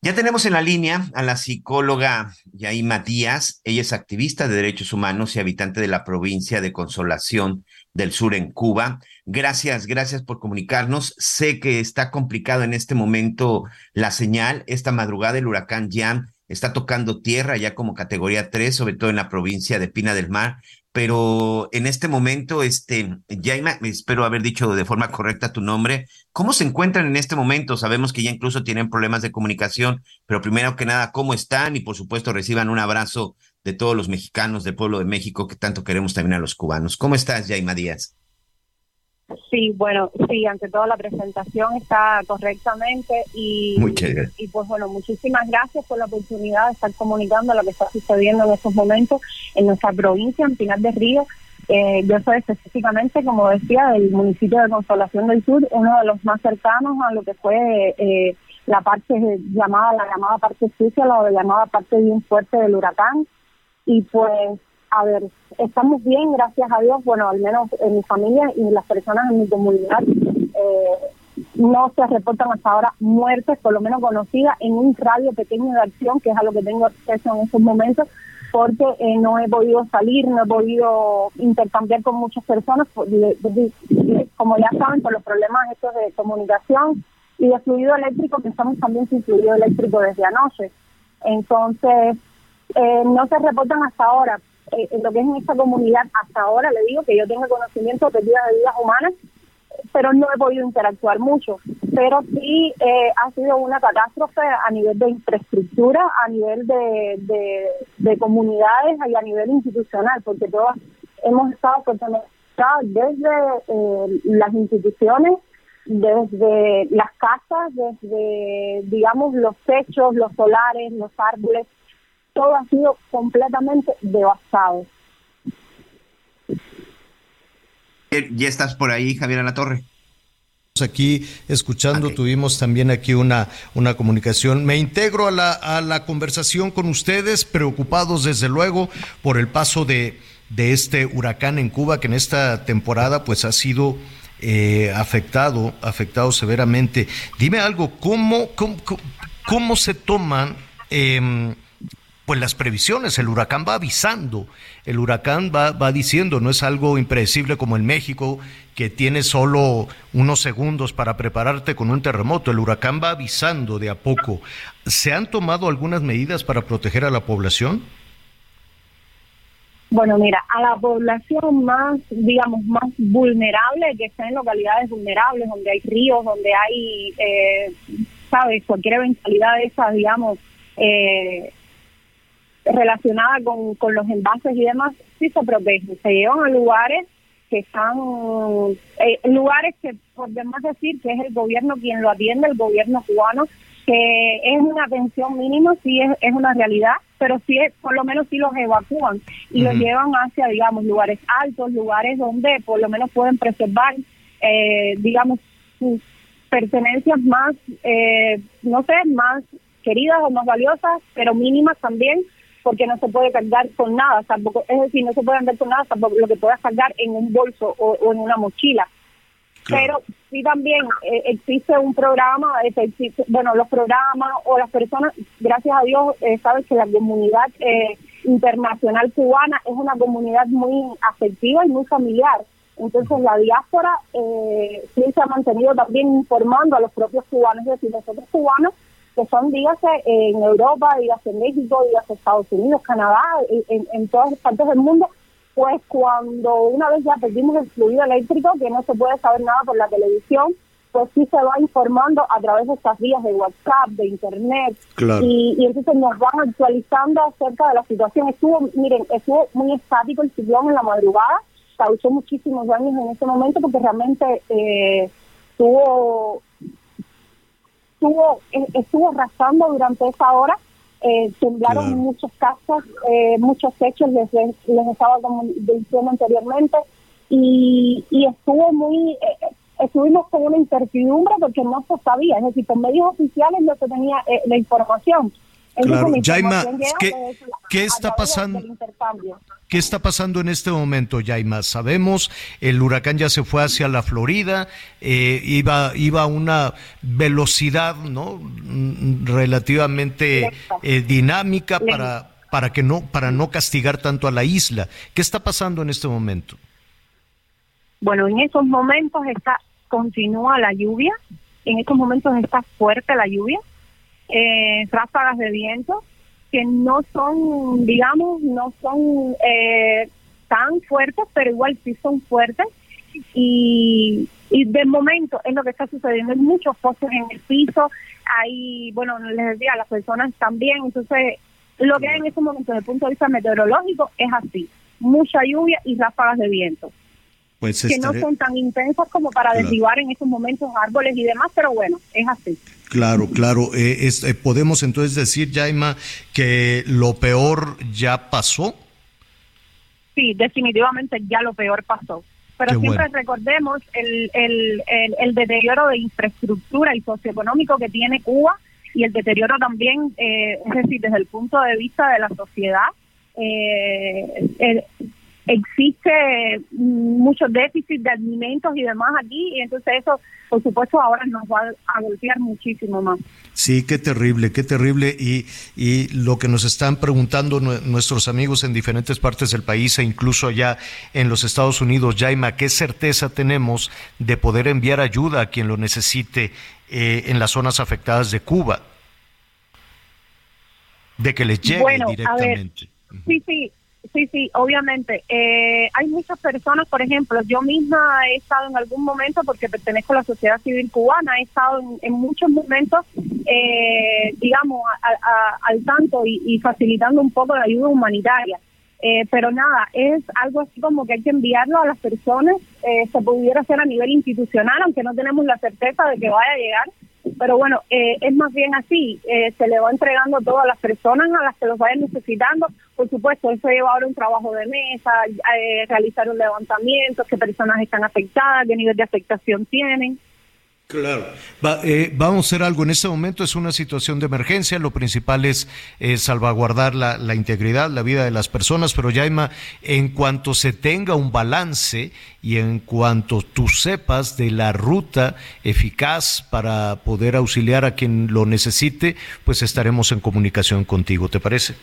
ya tenemos en la línea a la psicóloga Yaima Díaz. Ella es activista de derechos humanos y habitante de la provincia de Consolación del Sur en Cuba. Gracias, gracias por comunicarnos. Sé que está complicado en este momento la señal. Esta madrugada el huracán Jan está tocando tierra ya como categoría 3, sobre todo en la provincia de Pina del Mar, pero en este momento, este, Jaime, espero haber dicho de forma correcta tu nombre, ¿cómo se encuentran en este momento? Sabemos que ya incluso tienen problemas de comunicación, pero primero que nada, ¿cómo están? Y por supuesto reciban un abrazo de todos los mexicanos del pueblo de México que tanto queremos también a los cubanos. ¿Cómo estás, Jaime Díaz? Sí, bueno, sí, ante todo la presentación está correctamente y, y pues bueno, muchísimas gracias por la oportunidad de estar comunicando lo que está sucediendo en estos momentos en nuestra provincia, en Pinar de Río. Eh, yo soy específicamente, como decía, del municipio de Consolación del Sur, uno de los más cercanos a lo que fue eh, la parte llamada, la llamada parte sucia, la llamada parte bien fuerte del huracán. Y pues a ver, estamos bien, gracias a Dios, bueno, al menos en mi familia y las personas en mi comunidad. Eh, no se reportan hasta ahora muertes, por lo menos conocidas, en un radio pequeño de acción, que es a lo que tengo acceso en estos momentos, porque eh, no he podido salir, no he podido intercambiar con muchas personas, como ya saben, por los problemas estos de comunicación y de fluido eléctrico, que estamos también sin fluido eléctrico desde anoche. Entonces, eh, no se reportan hasta ahora, eh, en lo que es en esta comunidad, hasta ahora le digo que yo tengo conocimiento de pérdidas de vidas humanas, pero no he podido interactuar mucho. Pero sí eh, ha sido una catástrofe a nivel de infraestructura, a nivel de, de, comunidades y a nivel institucional, porque todas hemos estado desde eh, las instituciones, desde las casas, desde, digamos, los techos, los solares, los árboles, todo ha sido completamente devastado. ¿Ya estás por ahí, Javier La Torre? aquí escuchando, tuvimos también aquí una, una comunicación. Me integro a la, a la conversación con ustedes, preocupados desde luego por el paso de, de este huracán en Cuba, que en esta temporada pues ha sido eh, afectado, afectado severamente. Dime algo, ¿cómo, cómo, cómo se toman... Eh, pues las previsiones, el huracán va avisando, el huracán va, va diciendo, no es algo impredecible como en México, que tiene solo unos segundos para prepararte con un terremoto, el huracán va avisando de a poco. ¿Se han tomado algunas medidas para proteger a la población? Bueno, mira, a la población más, digamos, más vulnerable, que está en localidades vulnerables, donde hay ríos, donde hay, eh, ¿sabes? Cualquier eventualidad de esas, digamos, eh, relacionada con, con los envases y demás, sí se protegen. Se llevan a lugares que están, eh, lugares que por demás decir que es el gobierno quien lo atiende, el gobierno cubano, que es una atención mínima, sí es, es una realidad, pero sí es, por lo menos sí los evacúan y los llevan hacia, digamos, lugares altos, lugares donde por lo menos pueden preservar, eh, digamos, sus pertenencias más, eh, no sé, más queridas o más valiosas, pero mínimas también, porque no se puede cargar con nada, tampoco, es decir, no se puede andar con nada, tampoco lo que puedas cargar en un bolso o, en una mochila. Pero sí también eh, existe un programa, existe, bueno, los programas o las personas, gracias a Dios, eh, sabes que la comunidad eh, internacional cubana es una comunidad muy afectiva y muy familiar. Entonces la diáspora eh, sí se ha mantenido también informando a los propios cubanos, es decir, nosotros cubanos que son, dígase, en Europa, dígase en México, dígase Estados Unidos, Canadá, en, en todas partes del mundo, pues cuando una vez ya perdimos el fluido eléctrico, que no se puede saber nada por la televisión, pues sí se va informando a través de estas vías de WhatsApp, de Internet, y, y, entonces nos van actualizando acerca de la situación. Estuvo, miren, estuvo muy estático el ciclón en la madrugada, causó muchísimos daños en ese momento porque realmente eh, tuvo estuvo eh, estuvo arrasando durante esa hora. Eh, temblaron muchos casas, eh, muchos techos, les, les estaba diciendo anteriormente, y, y estuvo muy, eh, estuvimos con una incertidumbre porque no se sabía, es decir, por medios oficiales no se tenía la información. Claro, Jaima, ¿qué, está pasando? ¿Qué está pasando en este momento, Jaima? Sabemos, el huracán ya se fue hacia la Florida, eh, iba, iba a una velocidad, ¿no? Mm, relativamente eh, dinámica para, para que no, para no castigar tanto a la isla. ¿Qué está pasando en este momento? Bueno, en esos momentos está, continúa la lluvia, en estos momentos está fuerte la lluvia eh, ráfagas de viento que no son, digamos, no son eh, tan fuertes, pero igual sí son fuertes. Y, y de momento es lo que está sucediendo. Hay muchos pozos en el piso, hay, bueno, les decía, las personas también. Entonces, lo que hay en este momento desde el punto de vista meteorológico es así: mucha lluvia y ráfagas de viento. Pues que no son tan intensas como para derribar en estos momentos árboles y demás, pero bueno, es así. Claro, claro. Eh, eh, ¿Podemos entonces decir, Jaima, que lo peor ya pasó? Sí, definitivamente ya lo peor pasó. Pero siempre recordemos el, el, el, deterioro de infraestructura y socioeconómico que tiene Cuba y el deterioro también, eh, es decir, desde el punto de vista de la sociedad. Eh, existe muchos déficits de alimentos y demás aquí y entonces eso por supuesto ahora nos va a golpear muchísimo más. Sí, qué terrible, qué terrible y, y lo que nos están preguntando nuestros amigos en diferentes partes del país e incluso allá en los Estados Unidos, Jaima, ¿qué certeza tenemos de poder enviar ayuda a quien lo necesite eh, en las zonas afectadas de Cuba? de que les llegue directamente. sí, sí, sí, sí, obviamente. Eh, hay muchas personas, por ejemplo, yo misma he estado en algún momento, porque pertenezco a la sociedad civil cubana, he estado en, muchos momentos, eh, digamos, al tanto y, facilitando un poco la ayuda humanitaria. Eh, pero nada, es algo así como que hay que enviarlo a las personas, se pudiera hacer a nivel institucional, aunque no tenemos la certeza de que vaya a llegar, pero bueno, eh, es más bien así, eh, se le va entregando todo a las personas a las que los vayan necesitando. Por supuesto, eso lleva ahora un trabajo de mesa, eh, realizar un levantamiento, qué personas están afectadas, qué nivel de afectación tienen. Claro. Eh, vamos a hacer algo. En este momento es una situación de emergencia. Lo principal es salvaguardar la, integridad, la vida de las personas. Pero Yaima, en cuanto se tenga un balance y en cuanto tú sepas de la ruta eficaz para poder auxiliar a quien lo necesite, pues estaremos en comunicación contigo. ¿Te parece?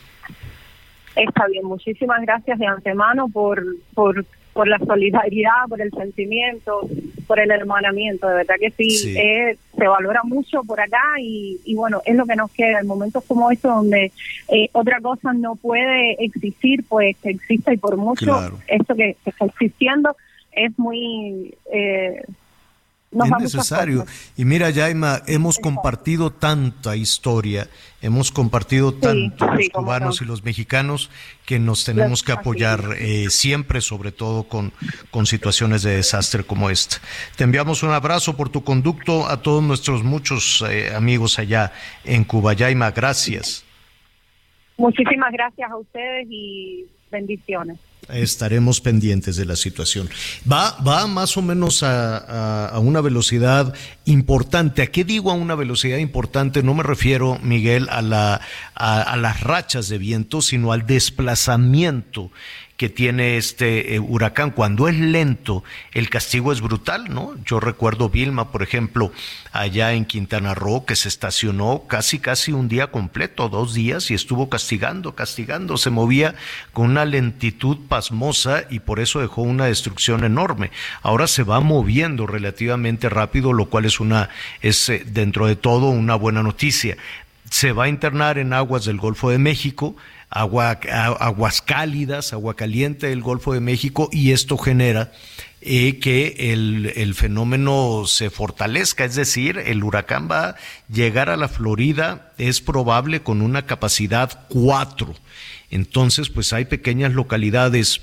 Está bien. Muchísimas gracias de antemano por, por por la solidaridad, por el sentimiento, por el hermanamiento. De verdad que sí, eh, se valora mucho por acá y, bueno, es lo que nos queda. En momentos como estos donde eh, otra cosa no puede existir, pues que exista y por mucho esto que, está existiendo es muy... Eh, es necesario. Y mira, Yaima, hemos compartido tanta historia, hemos compartido tanto los cubanos y los mexicanos que nos tenemos que apoyar eh, siempre, sobre todo con, con situaciones de desastre como esta. Te enviamos un abrazo por tu conducto a todos nuestros muchos eh, amigos allá en Cuba. Yaima, gracias. Muchísimas gracias a ustedes y bendiciones. Estaremos pendientes de la situación. Va, va más o menos a, una velocidad importante. ¿A qué digo a una velocidad importante? No me refiero, Miguel, a, la, a las rachas de viento, sino al desplazamiento que tiene este eh, huracán. Cuando es lento, el castigo es brutal, ¿no? Yo recuerdo Vilma, por ejemplo, allá en Quintana Roo, que se estacionó casi, casi un día completo, dos días, y estuvo castigando, castigando, se movía con una lentitud pasmosa y por eso dejó una destrucción enorme. Ahora se va moviendo relativamente rápido, lo cual es una, es eh, dentro de todo una buena noticia. Se va a internar en aguas del Golfo de México, agua, aguas cálidas, agua caliente del Golfo de México y esto genera eh, que el, el, fenómeno se fortalezca, es decir, el huracán va a llegar a la Florida, es probable con una capacidad 4. Entonces, pues hay pequeñas localidades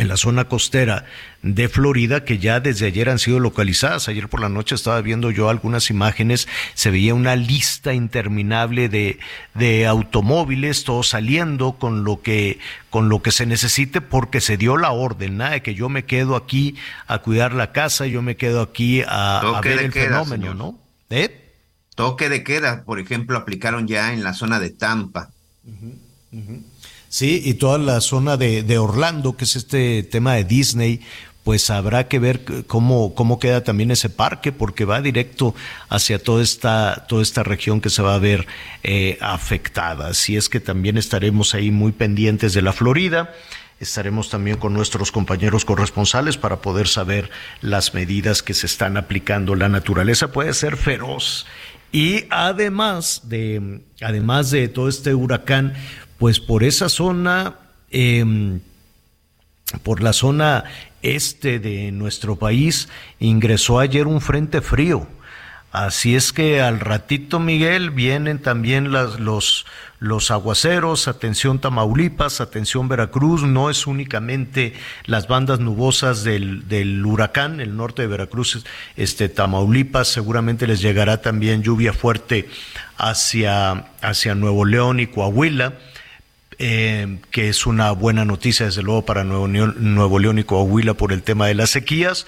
en la zona costera de Florida que ya desde ayer han sido localizadas. Ayer por la noche estaba viendo yo algunas imágenes, se veía una lista interminable de, de automóviles, todos saliendo con lo que con lo que se necesite porque se dio la orden, nada de que yo me quedo aquí a cuidar la casa, yo me quedo aquí a, ver el fenómeno, ¿no? ¿Eh? Toque de queda, por ejemplo, aplicaron ya en la zona de Tampa. Sí, y toda la zona de, Orlando, que es este tema de Disney, pues habrá que ver cómo, cómo queda también ese parque, porque va directo hacia toda esta, toda esta región que se va a ver eh, afectada. Así es que también estaremos ahí muy pendientes de la Florida. Estaremos también con nuestros compañeros corresponsales para poder saber las medidas que se están aplicando. La naturaleza puede ser feroz. Y además de, además de todo este huracán, pues por esa zona, em, por la zona este de nuestro país, ingresó ayer un frente frío. Así es que al ratito, Miguel, vienen también los, los aguaceros, atención Tamaulipas, atención Veracruz, no es únicamente las bandas nubosas del, del, huracán, el norte de Veracruz, este Tamaulipas, seguramente les llegará también lluvia fuerte hacia, hacia Nuevo León y Coahuila. Eh, que es una buena noticia desde luego para Nuevo, Nuevo León y Coahuila por el tema de las sequías,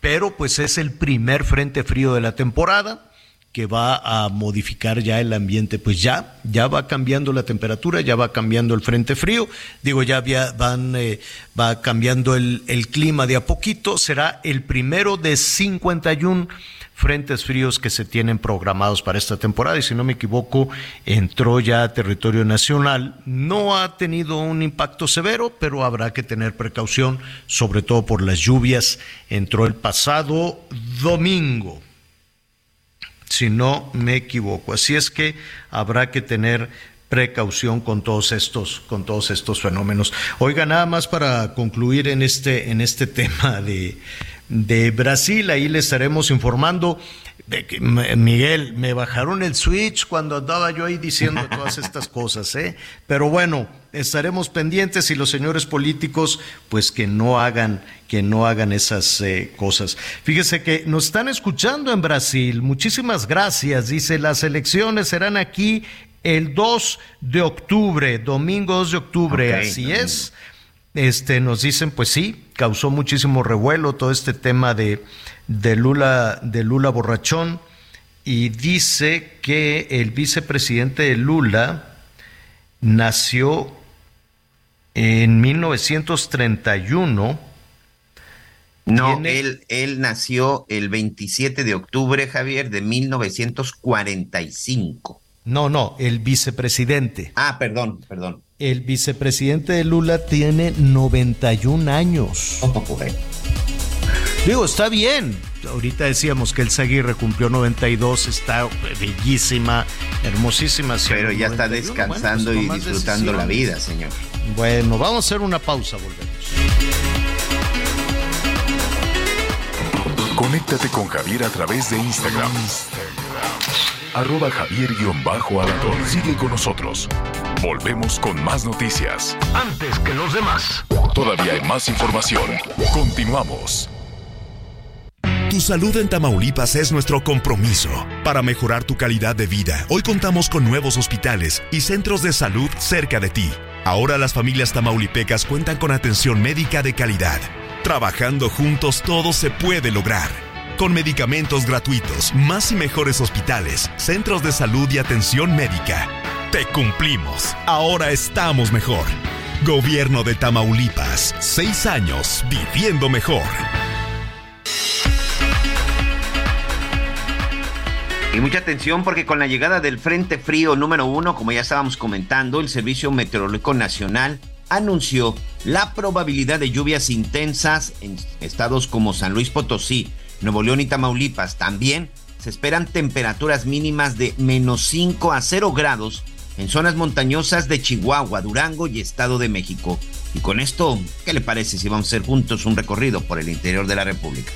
pero pues es el primer frente frío de la temporada que va a modificar ya el ambiente, pues ya, ya va cambiando la temperatura, ya va cambiando el frente frío, digo, ya van, eh, va cambiando el, el clima de a poquito, será el primero de 51 frentes fríos que se tienen programados para esta temporada y si no me equivoco entró ya a territorio nacional. No ha tenido un impacto severo, pero habrá que tener precaución, sobre todo por las lluvias. Entró el pasado domingo si no me equivoco. Así es que habrá que tener precaución con todos estos, con todos estos fenómenos. Oiga, nada más para concluir en este, en este tema de, de Brasil, ahí le estaremos informando de que, Miguel, me bajaron el switch cuando andaba yo ahí diciendo todas estas cosas, ¿eh? Pero bueno, estaremos pendientes y los señores políticos, pues que no hagan, que no hagan esas eh, cosas. Fíjese que nos están escuchando en Brasil. Muchísimas gracias. Dice, las elecciones serán aquí el 2 de octubre, domingo 2 de octubre, así es. Este, nos dicen, pues sí, causó muchísimo revuelo todo este tema de de Lula, de Lula Borrachón y dice que el vicepresidente de Lula nació en 1931. No, él, él nació el 27 de octubre, Javier, de 1945. No, no, el vicepresidente. Ah, perdón, perdón. El vicepresidente de Lula tiene 91 años. Digo, está bien. Ahorita decíamos que el Zaguirre cumplió 92, está bellísima, hermosísima. Pero ya está descansando pues, y disfrutando la vida, señor. Bueno, vamos a hacer una pausa, volvemos. Conéctate con Javier a través de Instagram. Arroba Javier-Alador. Sigue con nosotros. Volvemos con más noticias. Antes que los demás. Todavía hay más información. Continuamos. Tu salud en Tamaulipas es nuestro compromiso. Para mejorar tu calidad de vida, hoy contamos con nuevos hospitales y centros de salud cerca de ti. Ahora las familias tamaulipecas cuentan con atención médica de calidad. Trabajando juntos todo se puede lograr. Con medicamentos gratuitos, más y mejores hospitales, centros de salud y atención médica. Te cumplimos. Ahora estamos mejor. Gobierno de Tamaulipas. Seis años viviendo mejor. Y mucha atención porque con la llegada del Frente Frío número uno, como ya estábamos comentando, el Servicio Meteorológico Nacional anunció la probabilidad de lluvias intensas en estados como San Luis Potosí, Nuevo León y Tamaulipas. También se esperan temperaturas mínimas de menos 5 a 0 grados en zonas montañosas de Chihuahua, Durango y Estado de México. Y con esto, ¿qué le parece si vamos a hacer juntos un recorrido por el interior de la República?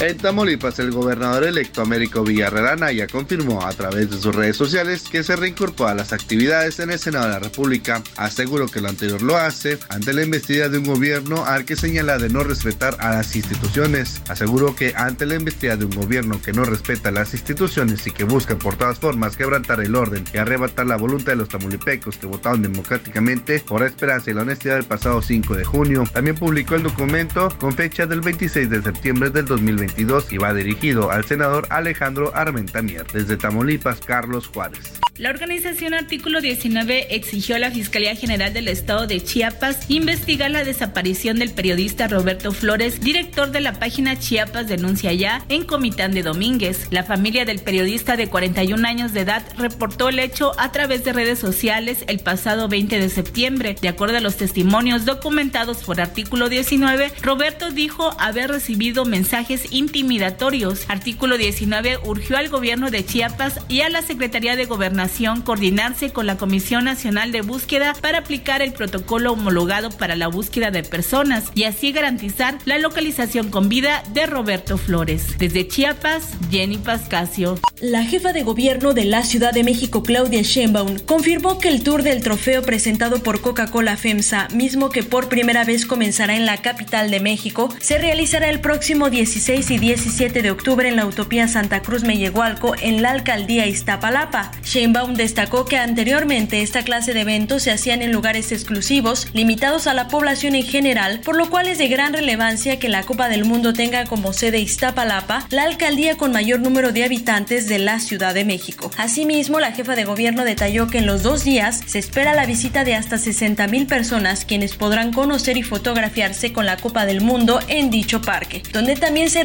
En Tamaulipas, el gobernador electo Américo Villarreal ya confirmó a través de sus redes sociales que se reincorpora a las actividades en el Senado de la República. Aseguró que lo anterior lo hace ante la investida de un gobierno al que señala de no respetar a las instituciones. Aseguró que ante la investida de un gobierno que no respeta las instituciones y que busca por todas formas quebrantar el orden y arrebatar la voluntad de los tamulipecos que votaron democráticamente por la esperanza y la honestidad del pasado 5 de junio. También publicó el documento con fecha del 26 de septiembre del 2020 y va dirigido al senador Alejandro Armentanier. Desde Tamaulipas, Carlos Juárez. La organización Artículo 19 exigió a la Fiscalía General del Estado de Chiapas investigar la desaparición del periodista Roberto Flores, director de la página Chiapas Denuncia Ya en Comitán de Domínguez. La familia del periodista de 41 años de edad reportó el hecho a través de redes sociales el pasado 20 de septiembre. De acuerdo a los testimonios documentados por Artículo 19, Roberto dijo haber recibido mensajes intimidatorios. Artículo 19 urgió al gobierno de Chiapas y a la Secretaría de Gobernación coordinarse con la Comisión Nacional de Búsqueda para aplicar el protocolo homologado para la búsqueda de personas y así garantizar la localización con vida de Roberto Flores. Desde Chiapas, Jenny Pascasio. La jefa de gobierno de la Ciudad de México, Claudia Sheinbaum, confirmó que el tour del trofeo presentado por Coca-Cola FEMSA, mismo que por primera vez comenzará en la capital de México, se realizará el próximo 16 y 17 de octubre en la Utopía Santa Cruz Mellehualco en la alcaldía Iztapalapa. Sheinbaum destacó que anteriormente esta clase de eventos se hacían en lugares exclusivos, limitados a la población en general, por lo cual es de gran relevancia que la Copa del Mundo tenga como sede Iztapalapa, la alcaldía con mayor número de habitantes de la Ciudad de México. Asimismo, la jefa de gobierno detalló que en los dos días se espera la visita de hasta 60 mil personas quienes podrán conocer y fotografiarse con la Copa del Mundo en dicho parque, donde también se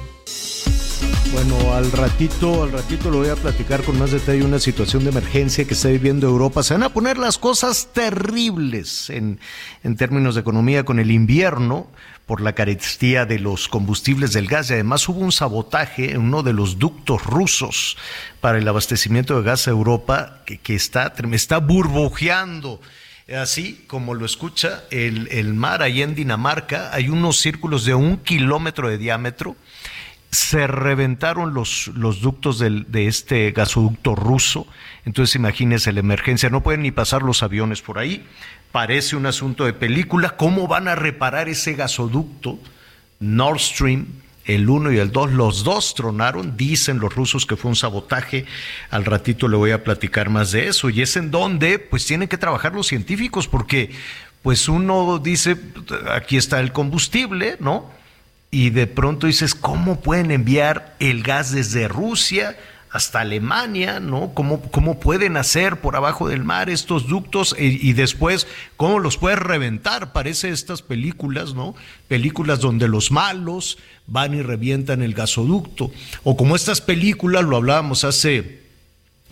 Bueno, al ratito, al ratito lo voy a platicar con más detalle una situación de emergencia que está viviendo Europa. Se van a poner las cosas terribles en, en términos de economía con el invierno por la carestía de los combustibles del gas y además hubo un sabotaje en uno de los ductos rusos para el abastecimiento de gas a Europa que, que está, está burbujeando. Así como lo escucha, el, el mar ahí en Dinamarca hay unos círculos de un kilómetro de diámetro se reventaron los, los ductos del, de este gasoducto ruso. Entonces imagínense la emergencia, no pueden ni pasar los aviones por ahí. Parece un asunto de película. ¿Cómo van a reparar ese gasoducto? Nord Stream, el 1 y el 2, los dos tronaron. Dicen los rusos que fue un sabotaje. Al ratito le voy a platicar más de eso. Y es en donde pues tienen que trabajar los científicos porque pues uno dice, aquí está el combustible, ¿no? Y de pronto dices, ¿cómo pueden enviar el gas desde Rusia hasta Alemania, ¿no? ¿Cómo, cómo pueden hacer por abajo del mar estos ductos y, después cómo los puedes reventar? Parece estas películas, ¿no? Películas donde los malos van y revientan el gasoducto. O como estas películas, lo hablábamos hace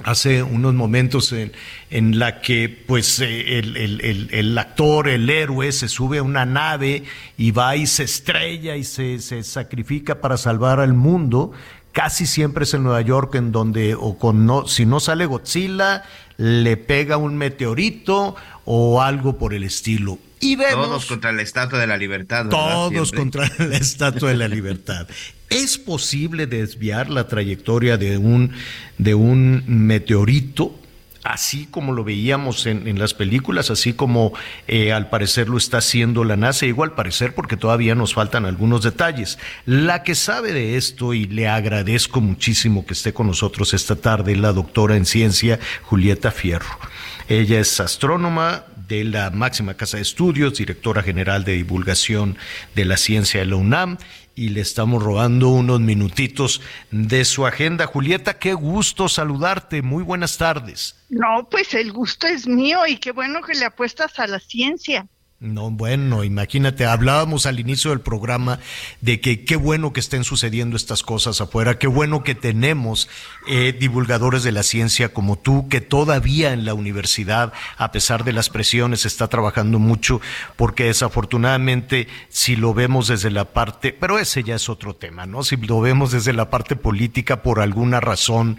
hace unos momentos en, en la que pues eh, el, el, el, actor, el héroe, se sube a una nave y va y se estrella y se, se, sacrifica para salvar al mundo. Casi siempre es en Nueva York en donde, o con no, si no sale Godzilla, le pega un meteorito o algo por el estilo. Y vemos, todos contra la Estatua de la Libertad. Todos contra la Estatua de la Libertad. ¿Es posible desviar la trayectoria de un, de un meteorito? Así como lo veíamos en, las películas, así como eh, al parecer lo está haciendo la NASA, igual al parecer porque todavía nos faltan algunos detalles. La que sabe de esto y le agradezco muchísimo que esté con nosotros esta tarde, la doctora en ciencia Julieta Fierro. Ella es astrónoma de la máxima casa de estudios, directora general de divulgación de la ciencia de la UNAM y le estamos robando unos minutitos de su agenda. Julieta, qué gusto saludarte. Muy buenas tardes. No, pues el gusto es mío y qué bueno que le apuestas a la ciencia. No, bueno, imagínate, hablábamos al inicio del programa de que qué bueno que estén sucediendo estas cosas afuera, qué bueno que tenemos eh, divulgadores de la ciencia como tú, que todavía en la universidad, a pesar de las presiones, está trabajando mucho, porque desafortunadamente, si lo vemos desde la parte, pero ese ya es otro tema, ¿no? Si lo vemos desde la parte política, por alguna razón,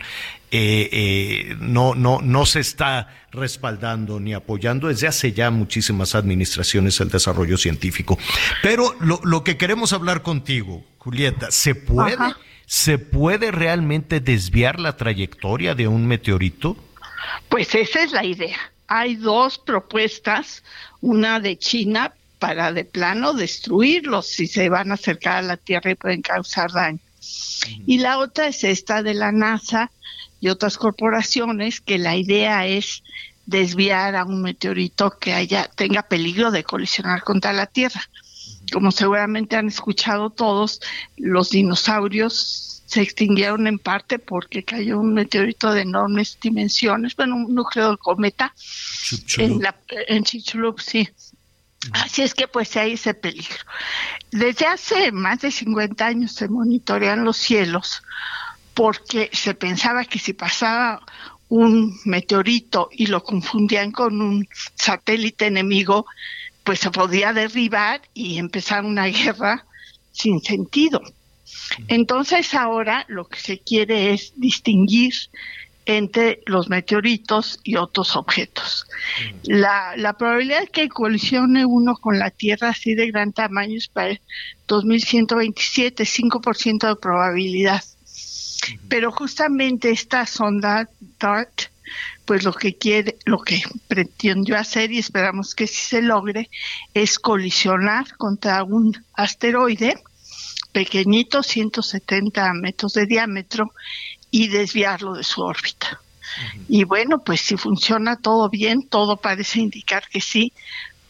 eh, eh, no, no, no se está respaldando ni apoyando desde hace ya muchísimas administraciones el desarrollo científico. Pero lo, lo que queremos hablar contigo, Julieta, ¿se puede, Ajá. ¿se puede realmente desviar la trayectoria de un meteorito? Pues esa es la idea. Hay dos propuestas, una de China para de plano destruirlos si se van a acercar a la Tierra y pueden causar daño. Y la otra es esta de la NASA y otras corporaciones que la idea es desviar a un meteorito que haya tenga peligro de colisionar contra la Tierra. Como seguramente han escuchado todos, los dinosaurios se extinguieron en parte porque cayó un meteorito de enormes dimensiones, bueno, un núcleo de cometa en, la, en Chicxulub, sí. Así es que pues hay ese peligro. Desde hace más de 50 años se monitorean los cielos porque se pensaba que si pasaba un meteorito y lo confundían con un satélite enemigo, pues se podía derribar y empezar una guerra sin sentido. Entonces ahora lo que se quiere es distinguir entre los meteoritos y otros objetos. La, la probabilidad de que colisione uno con la Tierra así de gran tamaño es para el 2127, 5% de probabilidad. Pero justamente esta sonda DART, pues lo que quiere, lo que pretendió hacer y esperamos que sí se logre, es colisionar contra un asteroide pequeñito, 170 metros de diámetro, y desviarlo de su órbita. Y bueno, pues si funciona todo bien, todo parece indicar que sí,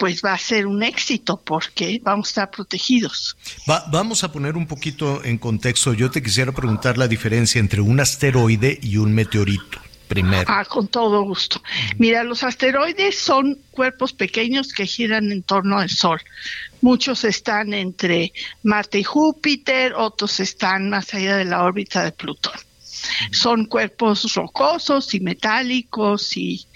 pues va a ser un éxito porque vamos a estar protegidos. vamos a poner un poquito en contexto. Yo te quisiera preguntar la diferencia entre un asteroide y un meteorito. Primero. Ah, con todo gusto. Mira, los asteroides son cuerpos pequeños que giran en torno al Sol. Muchos están entre Marte y Júpiter, otros están más allá de la órbita de Plutón. Son cuerpos rocosos y metálicos y,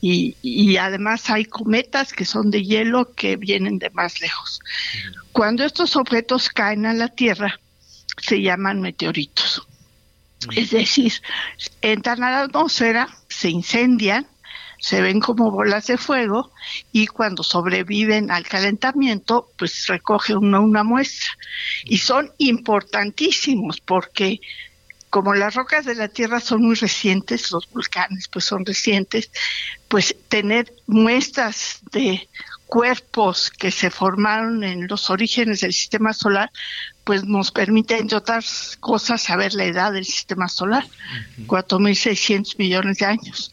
y, además hay cometas que son de hielo que vienen de más lejos. Cuando estos objetos caen a la Tierra, se llaman meteoritos. Es decir, entran a la atmósfera, se incendian, se ven como bolas de fuego y cuando sobreviven al calentamiento, pues recoge una, una muestra. Y son importantísimos porque como las rocas de la Tierra son muy recientes, los volcanes pues son recientes, pues tener muestras de cuerpos que se formaron en los orígenes del sistema solar, pues nos permite, entre otras cosas, saber la edad del sistema solar, 4.600 millones de años.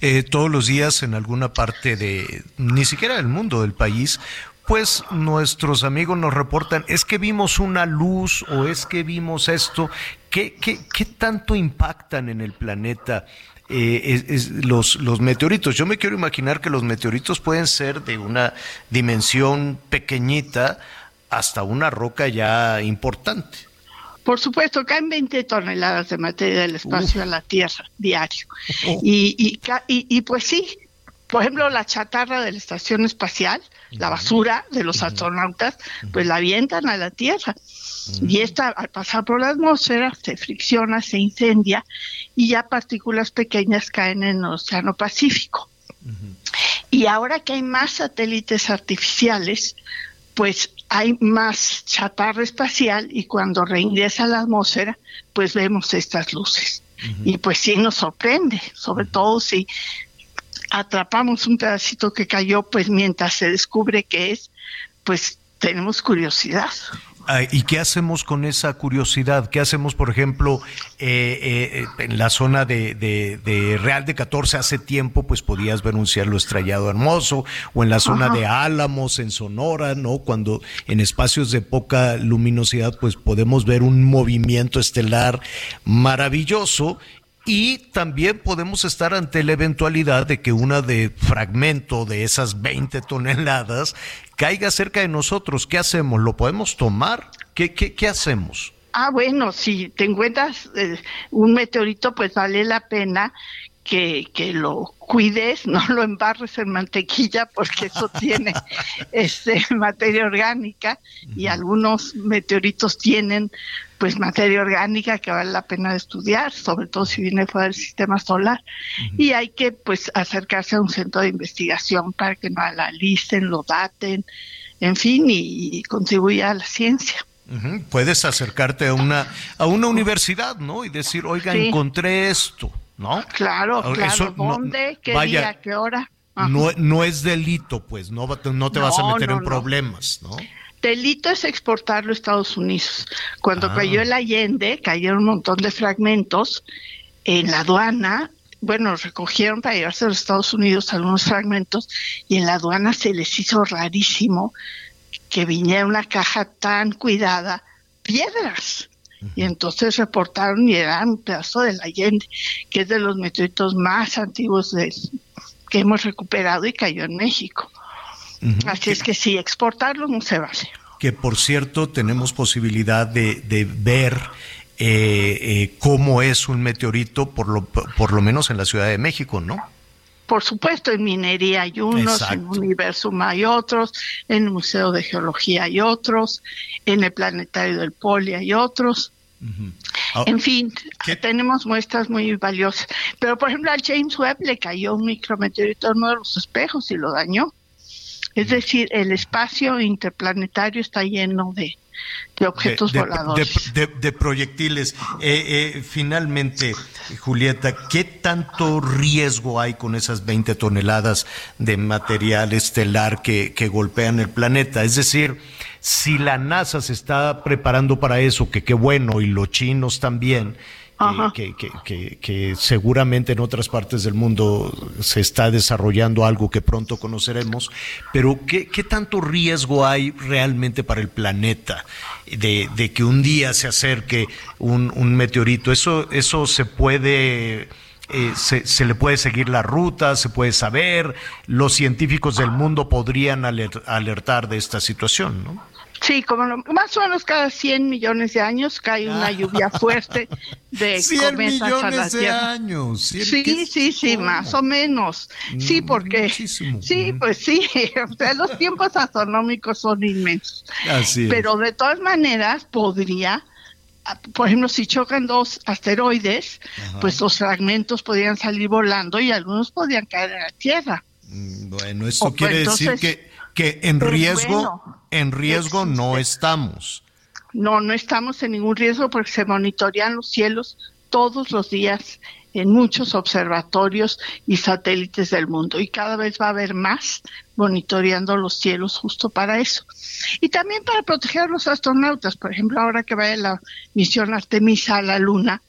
Eh, todos los días en alguna parte de, ni siquiera del mundo, del país, pues nuestros amigos nos reportan, es que vimos una luz o es que vimos esto. ¿Qué, qué, qué tanto impactan en el planeta eh, es, los, los meteoritos? Yo me quiero imaginar que los meteoritos pueden ser de una dimensión pequeñita hasta una roca ya importante. Por supuesto, caen 20 toneladas de materia del espacio a la Tierra diario. Oh. Y, y, y, y, pues sí, por ejemplo, la chatarra de la estación espacial, la basura de los astronautas, pues la avientan a la Tierra. Y esta, al pasar por la atmósfera, se fricciona, se incendia y ya partículas pequeñas caen en el Océano Pacífico. Y ahora que hay más satélites artificiales, pues hay más chatarra espacial y cuando reingresa a la atmósfera, pues vemos estas luces. Y pues sí nos sorprende, sobre todo si atrapamos un pedacito que cayó, pues mientras se descubre qué es, pues tenemos curiosidad. ¿Y qué hacemos con esa curiosidad? ¿Qué hacemos, por ejemplo, eh, eh, en la zona de, Real de 14 hace tiempo, pues podías ver un cielo estrellado hermoso, o en la zona de Álamos, en Sonora, ¿no? Cuando en espacios de poca luminosidad, pues podemos ver un movimiento estelar maravilloso y también podemos estar ante la eventualidad de que una de fragmento de esas 20 toneladas caiga cerca de nosotros. ¿Qué hacemos? ¿Lo podemos tomar? ¿Qué, qué, qué hacemos? Ah, bueno, si te encuentras eh, un meteorito, pues vale la pena que, que, lo cuides, no lo embarres en mantequilla porque eso tiene este materia orgánica y algunos meteoritos tienen pues materia orgánica que vale la pena estudiar, sobre todo si viene fuera del sistema solar. Y hay que pues acercarse a un centro de investigación para que lo analicen, lo daten, en fin, y, contribuya a la ciencia. Puedes acercarte a una, a una universidad, ¿no? Y decir, oiga, encontré esto, ¿no? Claro, claro. ¿Dónde? ¿Qué día? ¿Qué hora? No, no es delito, pues, no, no te vas a meter en problemas, ¿no? Delito es exportarlo a Estados Unidos. Cuando ah. cayó el Allende, cayeron un montón de fragmentos en la aduana. Bueno, recogieron para llevarse a los Estados Unidos algunos fragmentos y en la aduana se les hizo rarísimo que viniera una caja tan cuidada, piedras. Y entonces reportaron y eran un pedazo del Allende, que es de los meteoritos más antiguos que hemos recuperado y cayó en México. Así es que sí, exportarlo no se vale. Que por cierto, tenemos posibilidad de, ver eh, eh, cómo es un meteorito, por lo, por lo menos en la Ciudad de México, ¿no? Por supuesto, en minería hay unos, en Universum hay otros, en el Museo de Geología hay otros, en el Planetario del Poli hay otros. En fin, tenemos muestras muy valiosas. Pero, por ejemplo, al James Webb le cayó un micrometeorito en uno de los espejos y lo dañó. Es decir, el espacio interplanetario está lleno de, objetos voladores. De, proyectiles. Eh, eh, finalmente, Julieta, ¿qué tanto riesgo hay con esas 20 toneladas de material estelar que, que golpean el planeta? Es decir, si la NASA se está preparando para eso, que qué bueno, y los chinos también, que, que, que, seguramente en otras partes del mundo se está desarrollando algo que pronto conoceremos, pero ¿qué, qué tanto riesgo hay realmente para el planeta de, de que un día se acerque un, un meteorito? ¿Eso, eso se puede... Eh, se, se, le puede seguir la ruta, se puede saber, los científicos del mundo podrían alertar de esta situación, ¿no? Sí, como más o menos cada 100 millones de años cae una lluvia fuerte de 100 millones de años. Sí, sí, sí, más o menos. Sí, mm, porque sí, pues sí, o sea, los tiempos astronómicos son inmensos. Así Pero de todas maneras podría por ejemplo, si chocan dos asteroides, pues los fragmentos podrían salir volando y algunos podrían caer en la Tierra. Mm, bueno, eso quiere decir que que en riesgo, en riesgo no estamos. No, no estamos en ningún riesgo porque se monitorean los cielos todos los días en muchos observatorios y satélites del mundo y cada vez va a haber más monitoreando los cielos justo para eso. Y también para proteger a los astronautas, por ejemplo, ahora que vaya la misión Artemisa a la Luna,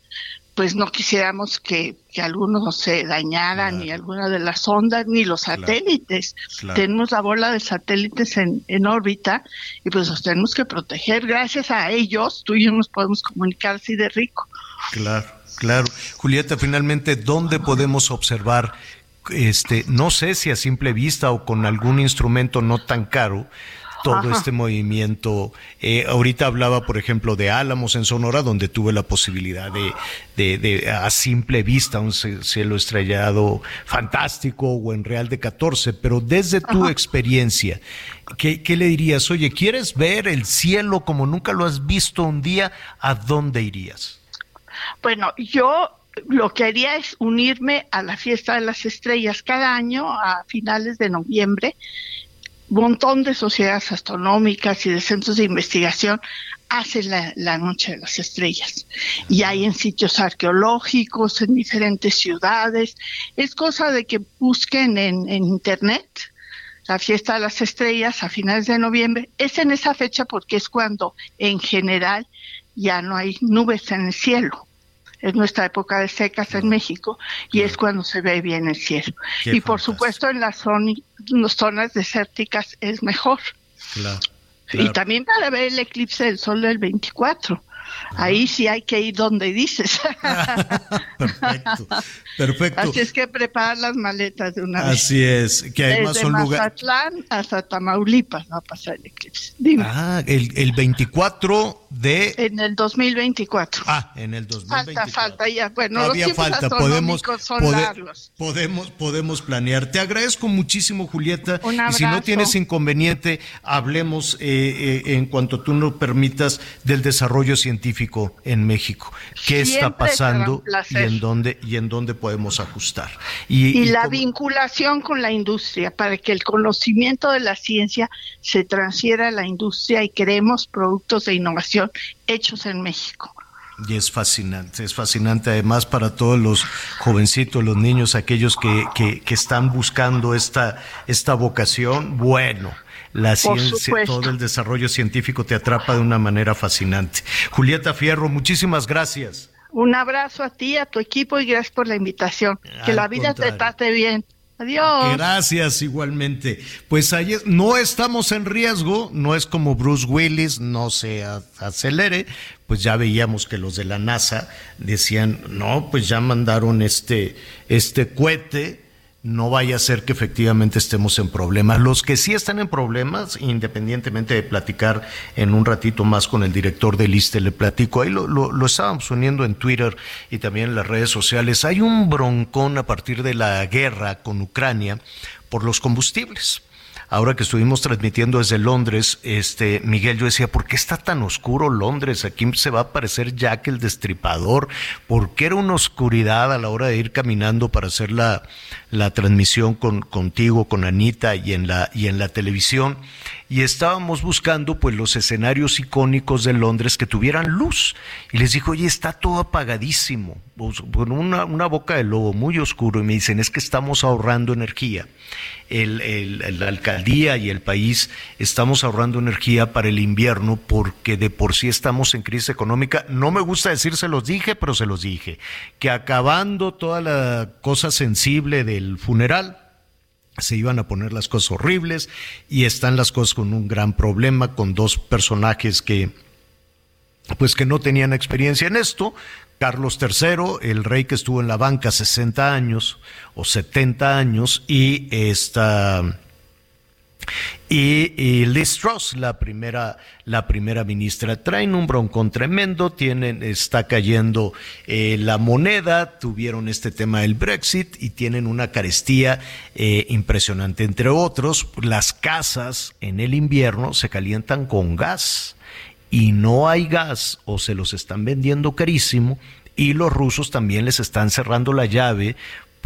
pues no quisiéramos que, que algunos se dañaran, ni alguna de las ondas, ni los satélites. Tenemos la bola de satélites en, en órbita y pues los tenemos que proteger. Gracias a ellos, tú y yo nos podemos comunicar así de rico. Claro, claro. Julieta, finalmente, ¿dónde podemos observar este, no sé si a simple vista o con algún instrumento no tan caro, todo este movimiento. Eh, ahorita hablaba, por ejemplo, de Álamos en Sonora, donde tuve la posibilidad de, de, a simple vista, un cielo estrellado fantástico o en Real de 14, pero desde tu experiencia, ¿qué, ¿qué, le dirías? Oye, ¿quieres ver el cielo como nunca lo has visto un día? ¿A dónde irías? Bueno, yo lo que haría es unirme a la fiesta de las estrellas cada año a finales de noviembre montón de sociedades astronómicas y de centros de investigación hacen la, Noche de las Estrellas. Y hay en sitios arqueológicos, en diferentes ciudades. Es cosa de que busquen en, en Internet la fiesta de las estrellas a finales de noviembre. Es en esa fecha porque es cuando en general ya no hay nubes en el cielo es nuestra época de secas en México y es cuando se ve bien el cielo. y por supuesto en las, zonas desérticas es mejor. Y también para ver el eclipse del sol del 24. Ahí sí hay que ir donde dices. perfecto, perfecto. Así es que preparar las maletas de una vez. Así es, que además Desde son lugares. Mazatlán hasta Tamaulipas va a pasar el eclipse. Ah, el, el 24 de... En el 2024. Ah, en el 2024. Falta, falta ya. Bueno, Todavía falta, podemos, podemos, podemos planear. Te agradezco muchísimo, Julieta. y si no tienes inconveniente, hablemos eh, eh, en cuanto tú nos permitas del desarrollo científico en México. ¿Qué está pasando y en dónde y en dónde podemos ajustar? Y, la vinculación con la industria para que el conocimiento de la ciencia se transfiera a la industria y creemos productos de innovación hechos en México. Y es fascinante, es fascinante además para todos los jovencitos, los niños, aquellos que, que, que están buscando esta, esta vocación. Bueno, la ciencia, todo el desarrollo científico te atrapa de una manera fascinante. Julieta Fierro, muchísimas gracias. Un abrazo a ti, a tu equipo y gracias por la invitación. que la vida te trate bien. Adiós. Gracias igualmente. Pues ayer no estamos en riesgo, no es como Bruce Willis, no se acelere, pues ya veíamos que los de la NASA decían, no, pues ya mandaron este, este cohete no vaya a ser que efectivamente estemos en problemas. Los que sí están en problemas, independientemente de platicar en un ratito más con el director del ISTE, le platico, ahí lo, lo, estábamos uniendo en Twitter y también en las redes sociales, hay un broncón a partir de la guerra con Ucrania por los combustibles ahora que estuvimos transmitiendo desde Londres, este Miguel, yo decía, ¿por qué está tan oscuro Londres? Aquí se va a aparecer Jack el Destripador. ¿Por qué era una oscuridad a la hora de ir caminando para hacer la, la transmisión con, contigo, con Anita y en la, y en la televisión y estábamos buscando pues los escenarios icónicos de Londres que tuvieran luz. Y les dijo, oye, está todo apagadísimo, pues, con una, una boca de lobo muy oscuro. Y me dicen, es que estamos ahorrando energía. El, el, la alcaldía y el país estamos ahorrando energía para el invierno porque de por sí estamos en crisis económica. No me gusta decir se los dije, pero se los dije. Que acabando toda la cosa sensible del funeral, se iban a poner las cosas horribles y están las cosas con un gran problema, con dos personajes que pues que no tenían experiencia en esto. Carlos III, el rey que estuvo en la banca 60 años o 70 años, y esta y, Liz Truss, la primera, la primera ministra, traen un broncón tremendo, tienen, está cayendo eh, la moneda, tuvieron este tema del Brexit y tienen una carestía eh, impresionante. Entre otros, las casas en el invierno se calientan con gas y no hay gas o se los están vendiendo carísimo y los rusos también les están cerrando la llave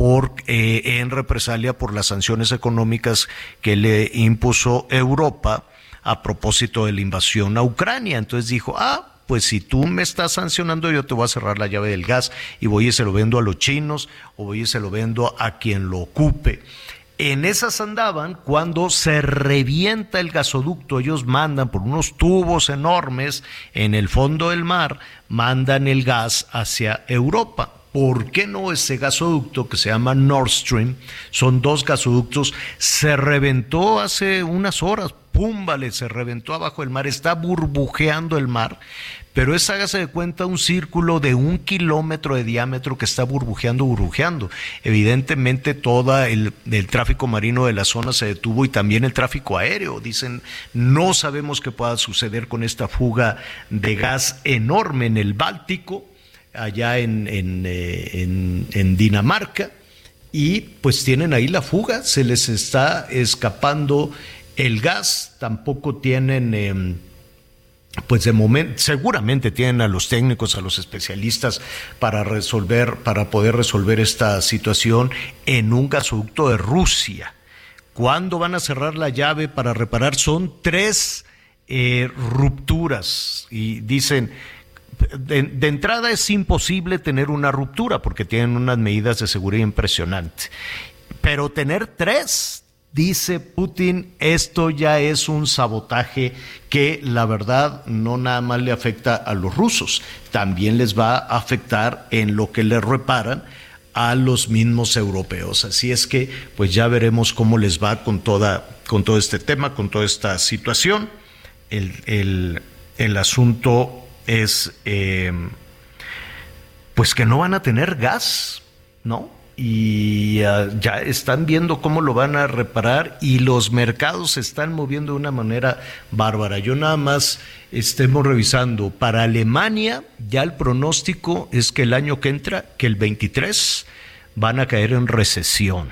por, eh, en represalia por las sanciones económicas que le impuso Europa a propósito de la invasión a Ucrania. Entonces dijo, ah, pues si tú me estás sancionando, yo te voy a cerrar la llave del gas y voy y se lo vendo a los chinos o voy y se lo vendo a quien lo ocupe. En esas andaban cuando se revienta el gasoducto. Ellos mandan por unos tubos enormes en el fondo del mar, mandan el gas hacia Europa. ¿Por qué no ese gasoducto que se llama Nord Stream? Son dos gasoductos, se reventó hace unas horas, pum, se reventó abajo del mar, está burbujeando el mar, pero es, hágase de cuenta, un círculo de un kilómetro de diámetro que está burbujeando, burbujeando. Evidentemente, todo el, el, tráfico marino de la zona se detuvo y también el tráfico aéreo. Dicen, no sabemos qué pueda suceder con esta fuga de gas enorme en el Báltico allá en, eh, en, en, Dinamarca y pues tienen ahí la fuga, se les está escapando el gas, tampoco tienen... Em, pues de momento, seguramente tienen a los técnicos, a los especialistas para resolver, para poder resolver esta situación en un gasoducto de Rusia. ¿Cuándo van a cerrar la llave para reparar? Son tres eh, rupturas y dicen de, entrada es imposible tener una ruptura porque tienen unas medidas de seguridad impresionantes. Pero tener tres, dice Putin, esto ya es un sabotaje que la verdad no nada más le afecta a los rusos, también les va a afectar en lo que les reparan a los mismos europeos. Así es que pues ya veremos cómo les va con toda con todo este tema, con toda esta situación. El, asunto es eh, pues que no van a tener gas, ¿no? Y ah, ya están viendo cómo lo van a reparar y los mercados se están moviendo de una manera bárbara. Yo nada más estemos revisando. Para Alemania ya el pronóstico es que el año que entra, que el 23, van a caer en recesión.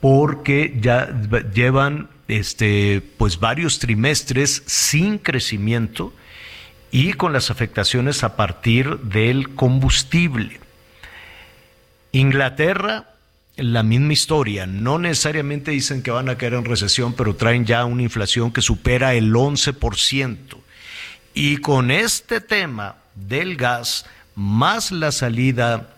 Porque ya llevan este, pues varios trimestres sin crecimiento y con las afectaciones a partir del combustible. Inglaterra, la misma historia, no necesariamente dicen que van a caer en recesión, pero traen ya una inflación que supera el 11%. Y con este tema del gas, más la salida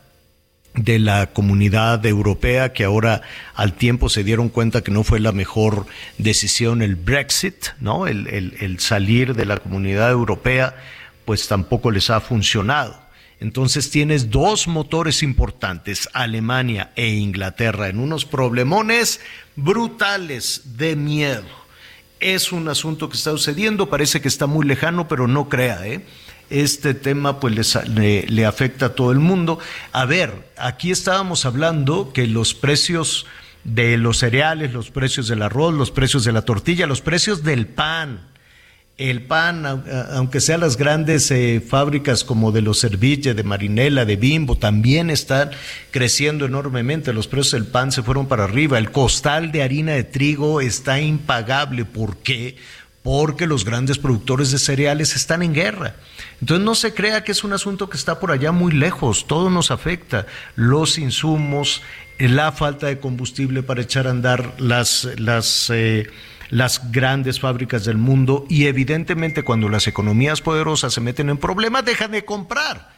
de la comunidad europea que ahora al tiempo se dieron cuenta que no fue la mejor decisión el Brexit, ¿no? El, el, salir de la comunidad europea, pues tampoco les ha funcionado. Entonces tienes dos motores importantes, Alemania e Inglaterra, en unos problemones brutales de miedo. Es un asunto que está sucediendo, parece que está muy lejano, pero no crea, ¿eh? Este tema pues le, afecta a todo el mundo. A ver, aquí estábamos hablando que los precios de los cereales, los precios del arroz, los precios de la tortilla, los precios del pan. El pan, aunque sean las grandes eh, fábricas como de los Serville, de Marinela, de Bimbo, también están creciendo enormemente. Los precios del pan se fueron para arriba. El costal de harina de trigo está impagable. ¿Por qué? Porque los grandes productores de cereales están en guerra. Entonces no se crea que es un asunto que está por allá muy lejos, todo nos afecta, los insumos, la falta de combustible para echar a andar las, las, eh, las grandes fábricas del mundo y evidentemente cuando las economías poderosas se meten en problemas dejan de comprar.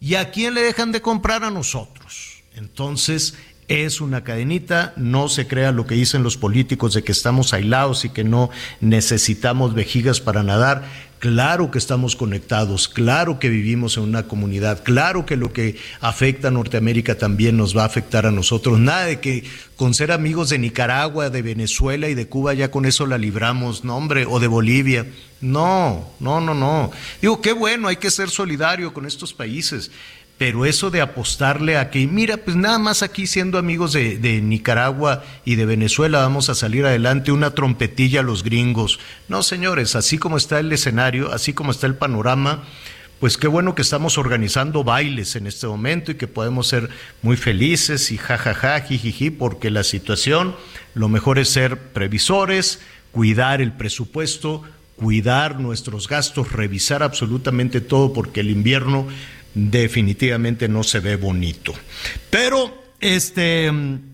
¿Y a quién le dejan de comprar? A nosotros. Entonces, es una cadenita, no se crea lo que dicen los políticos de que estamos aislados y que no necesitamos vejigas para nadar. Claro que estamos conectados, claro que vivimos en una comunidad, claro que lo que afecta a Norteamérica también nos va a afectar a nosotros. Nada de que con ser amigos de Nicaragua, de Venezuela y de Cuba ya con eso la libramos, no hombre, o de Bolivia. No, no, no, no. Digo, qué bueno, hay que ser solidario con estos países pero eso de apostarle a que, mira, pues nada más aquí siendo amigos de, Nicaragua y de Venezuela vamos a salir adelante, una trompetilla a los gringos. No, señores, así como está el escenario, así como está el panorama, pues qué bueno que estamos organizando bailes en este momento y que podemos ser muy felices y jajaja, jijiji, porque la situación, lo mejor es ser previsores, cuidar el presupuesto, cuidar nuestros gastos, revisar absolutamente todo, porque el invierno definitivamente no se ve bonito. Pero, este,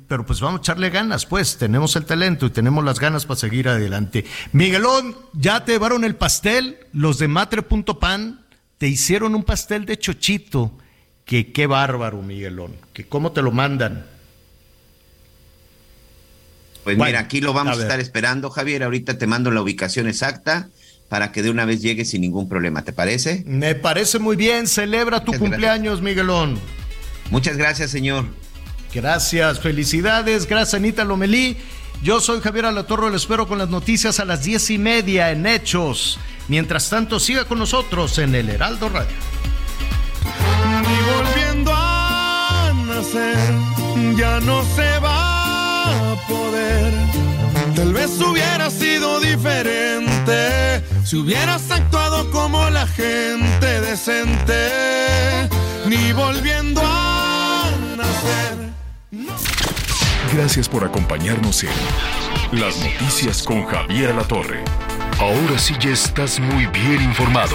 pero pues vamos a echarle ganas, pues, tenemos el talento y tenemos las ganas para seguir adelante. Miguelón, ya te llevaron el pastel, los de matre.pan te hicieron un pastel de chochito, que qué bárbaro, Miguelón, que cómo te lo mandan. Pues mira, aquí lo vamos a estar esperando, Javier. Ahorita te mando la ubicación exacta para que de una vez llegue sin ningún problema. ¿Te parece? Me parece muy bien. Celebra tu cumpleaños, Miguelón. Muchas gracias, señor. Gracias, felicidades. Gracias, Anita Lomelí. Yo soy Javier Alatorro, le espero con las noticias a las diez y media en Hechos. Mientras tanto, siga con nosotros en el Heraldo Radio. Ni volviendo a nacer, ya no se va poder. Tal vez hubiera sido diferente si hubieras actuado como la gente decente, ni volviendo a nacer. Gracias por acompañarnos en Las Noticias con Javier La Torre. Ahora sí ya estás muy bien informado.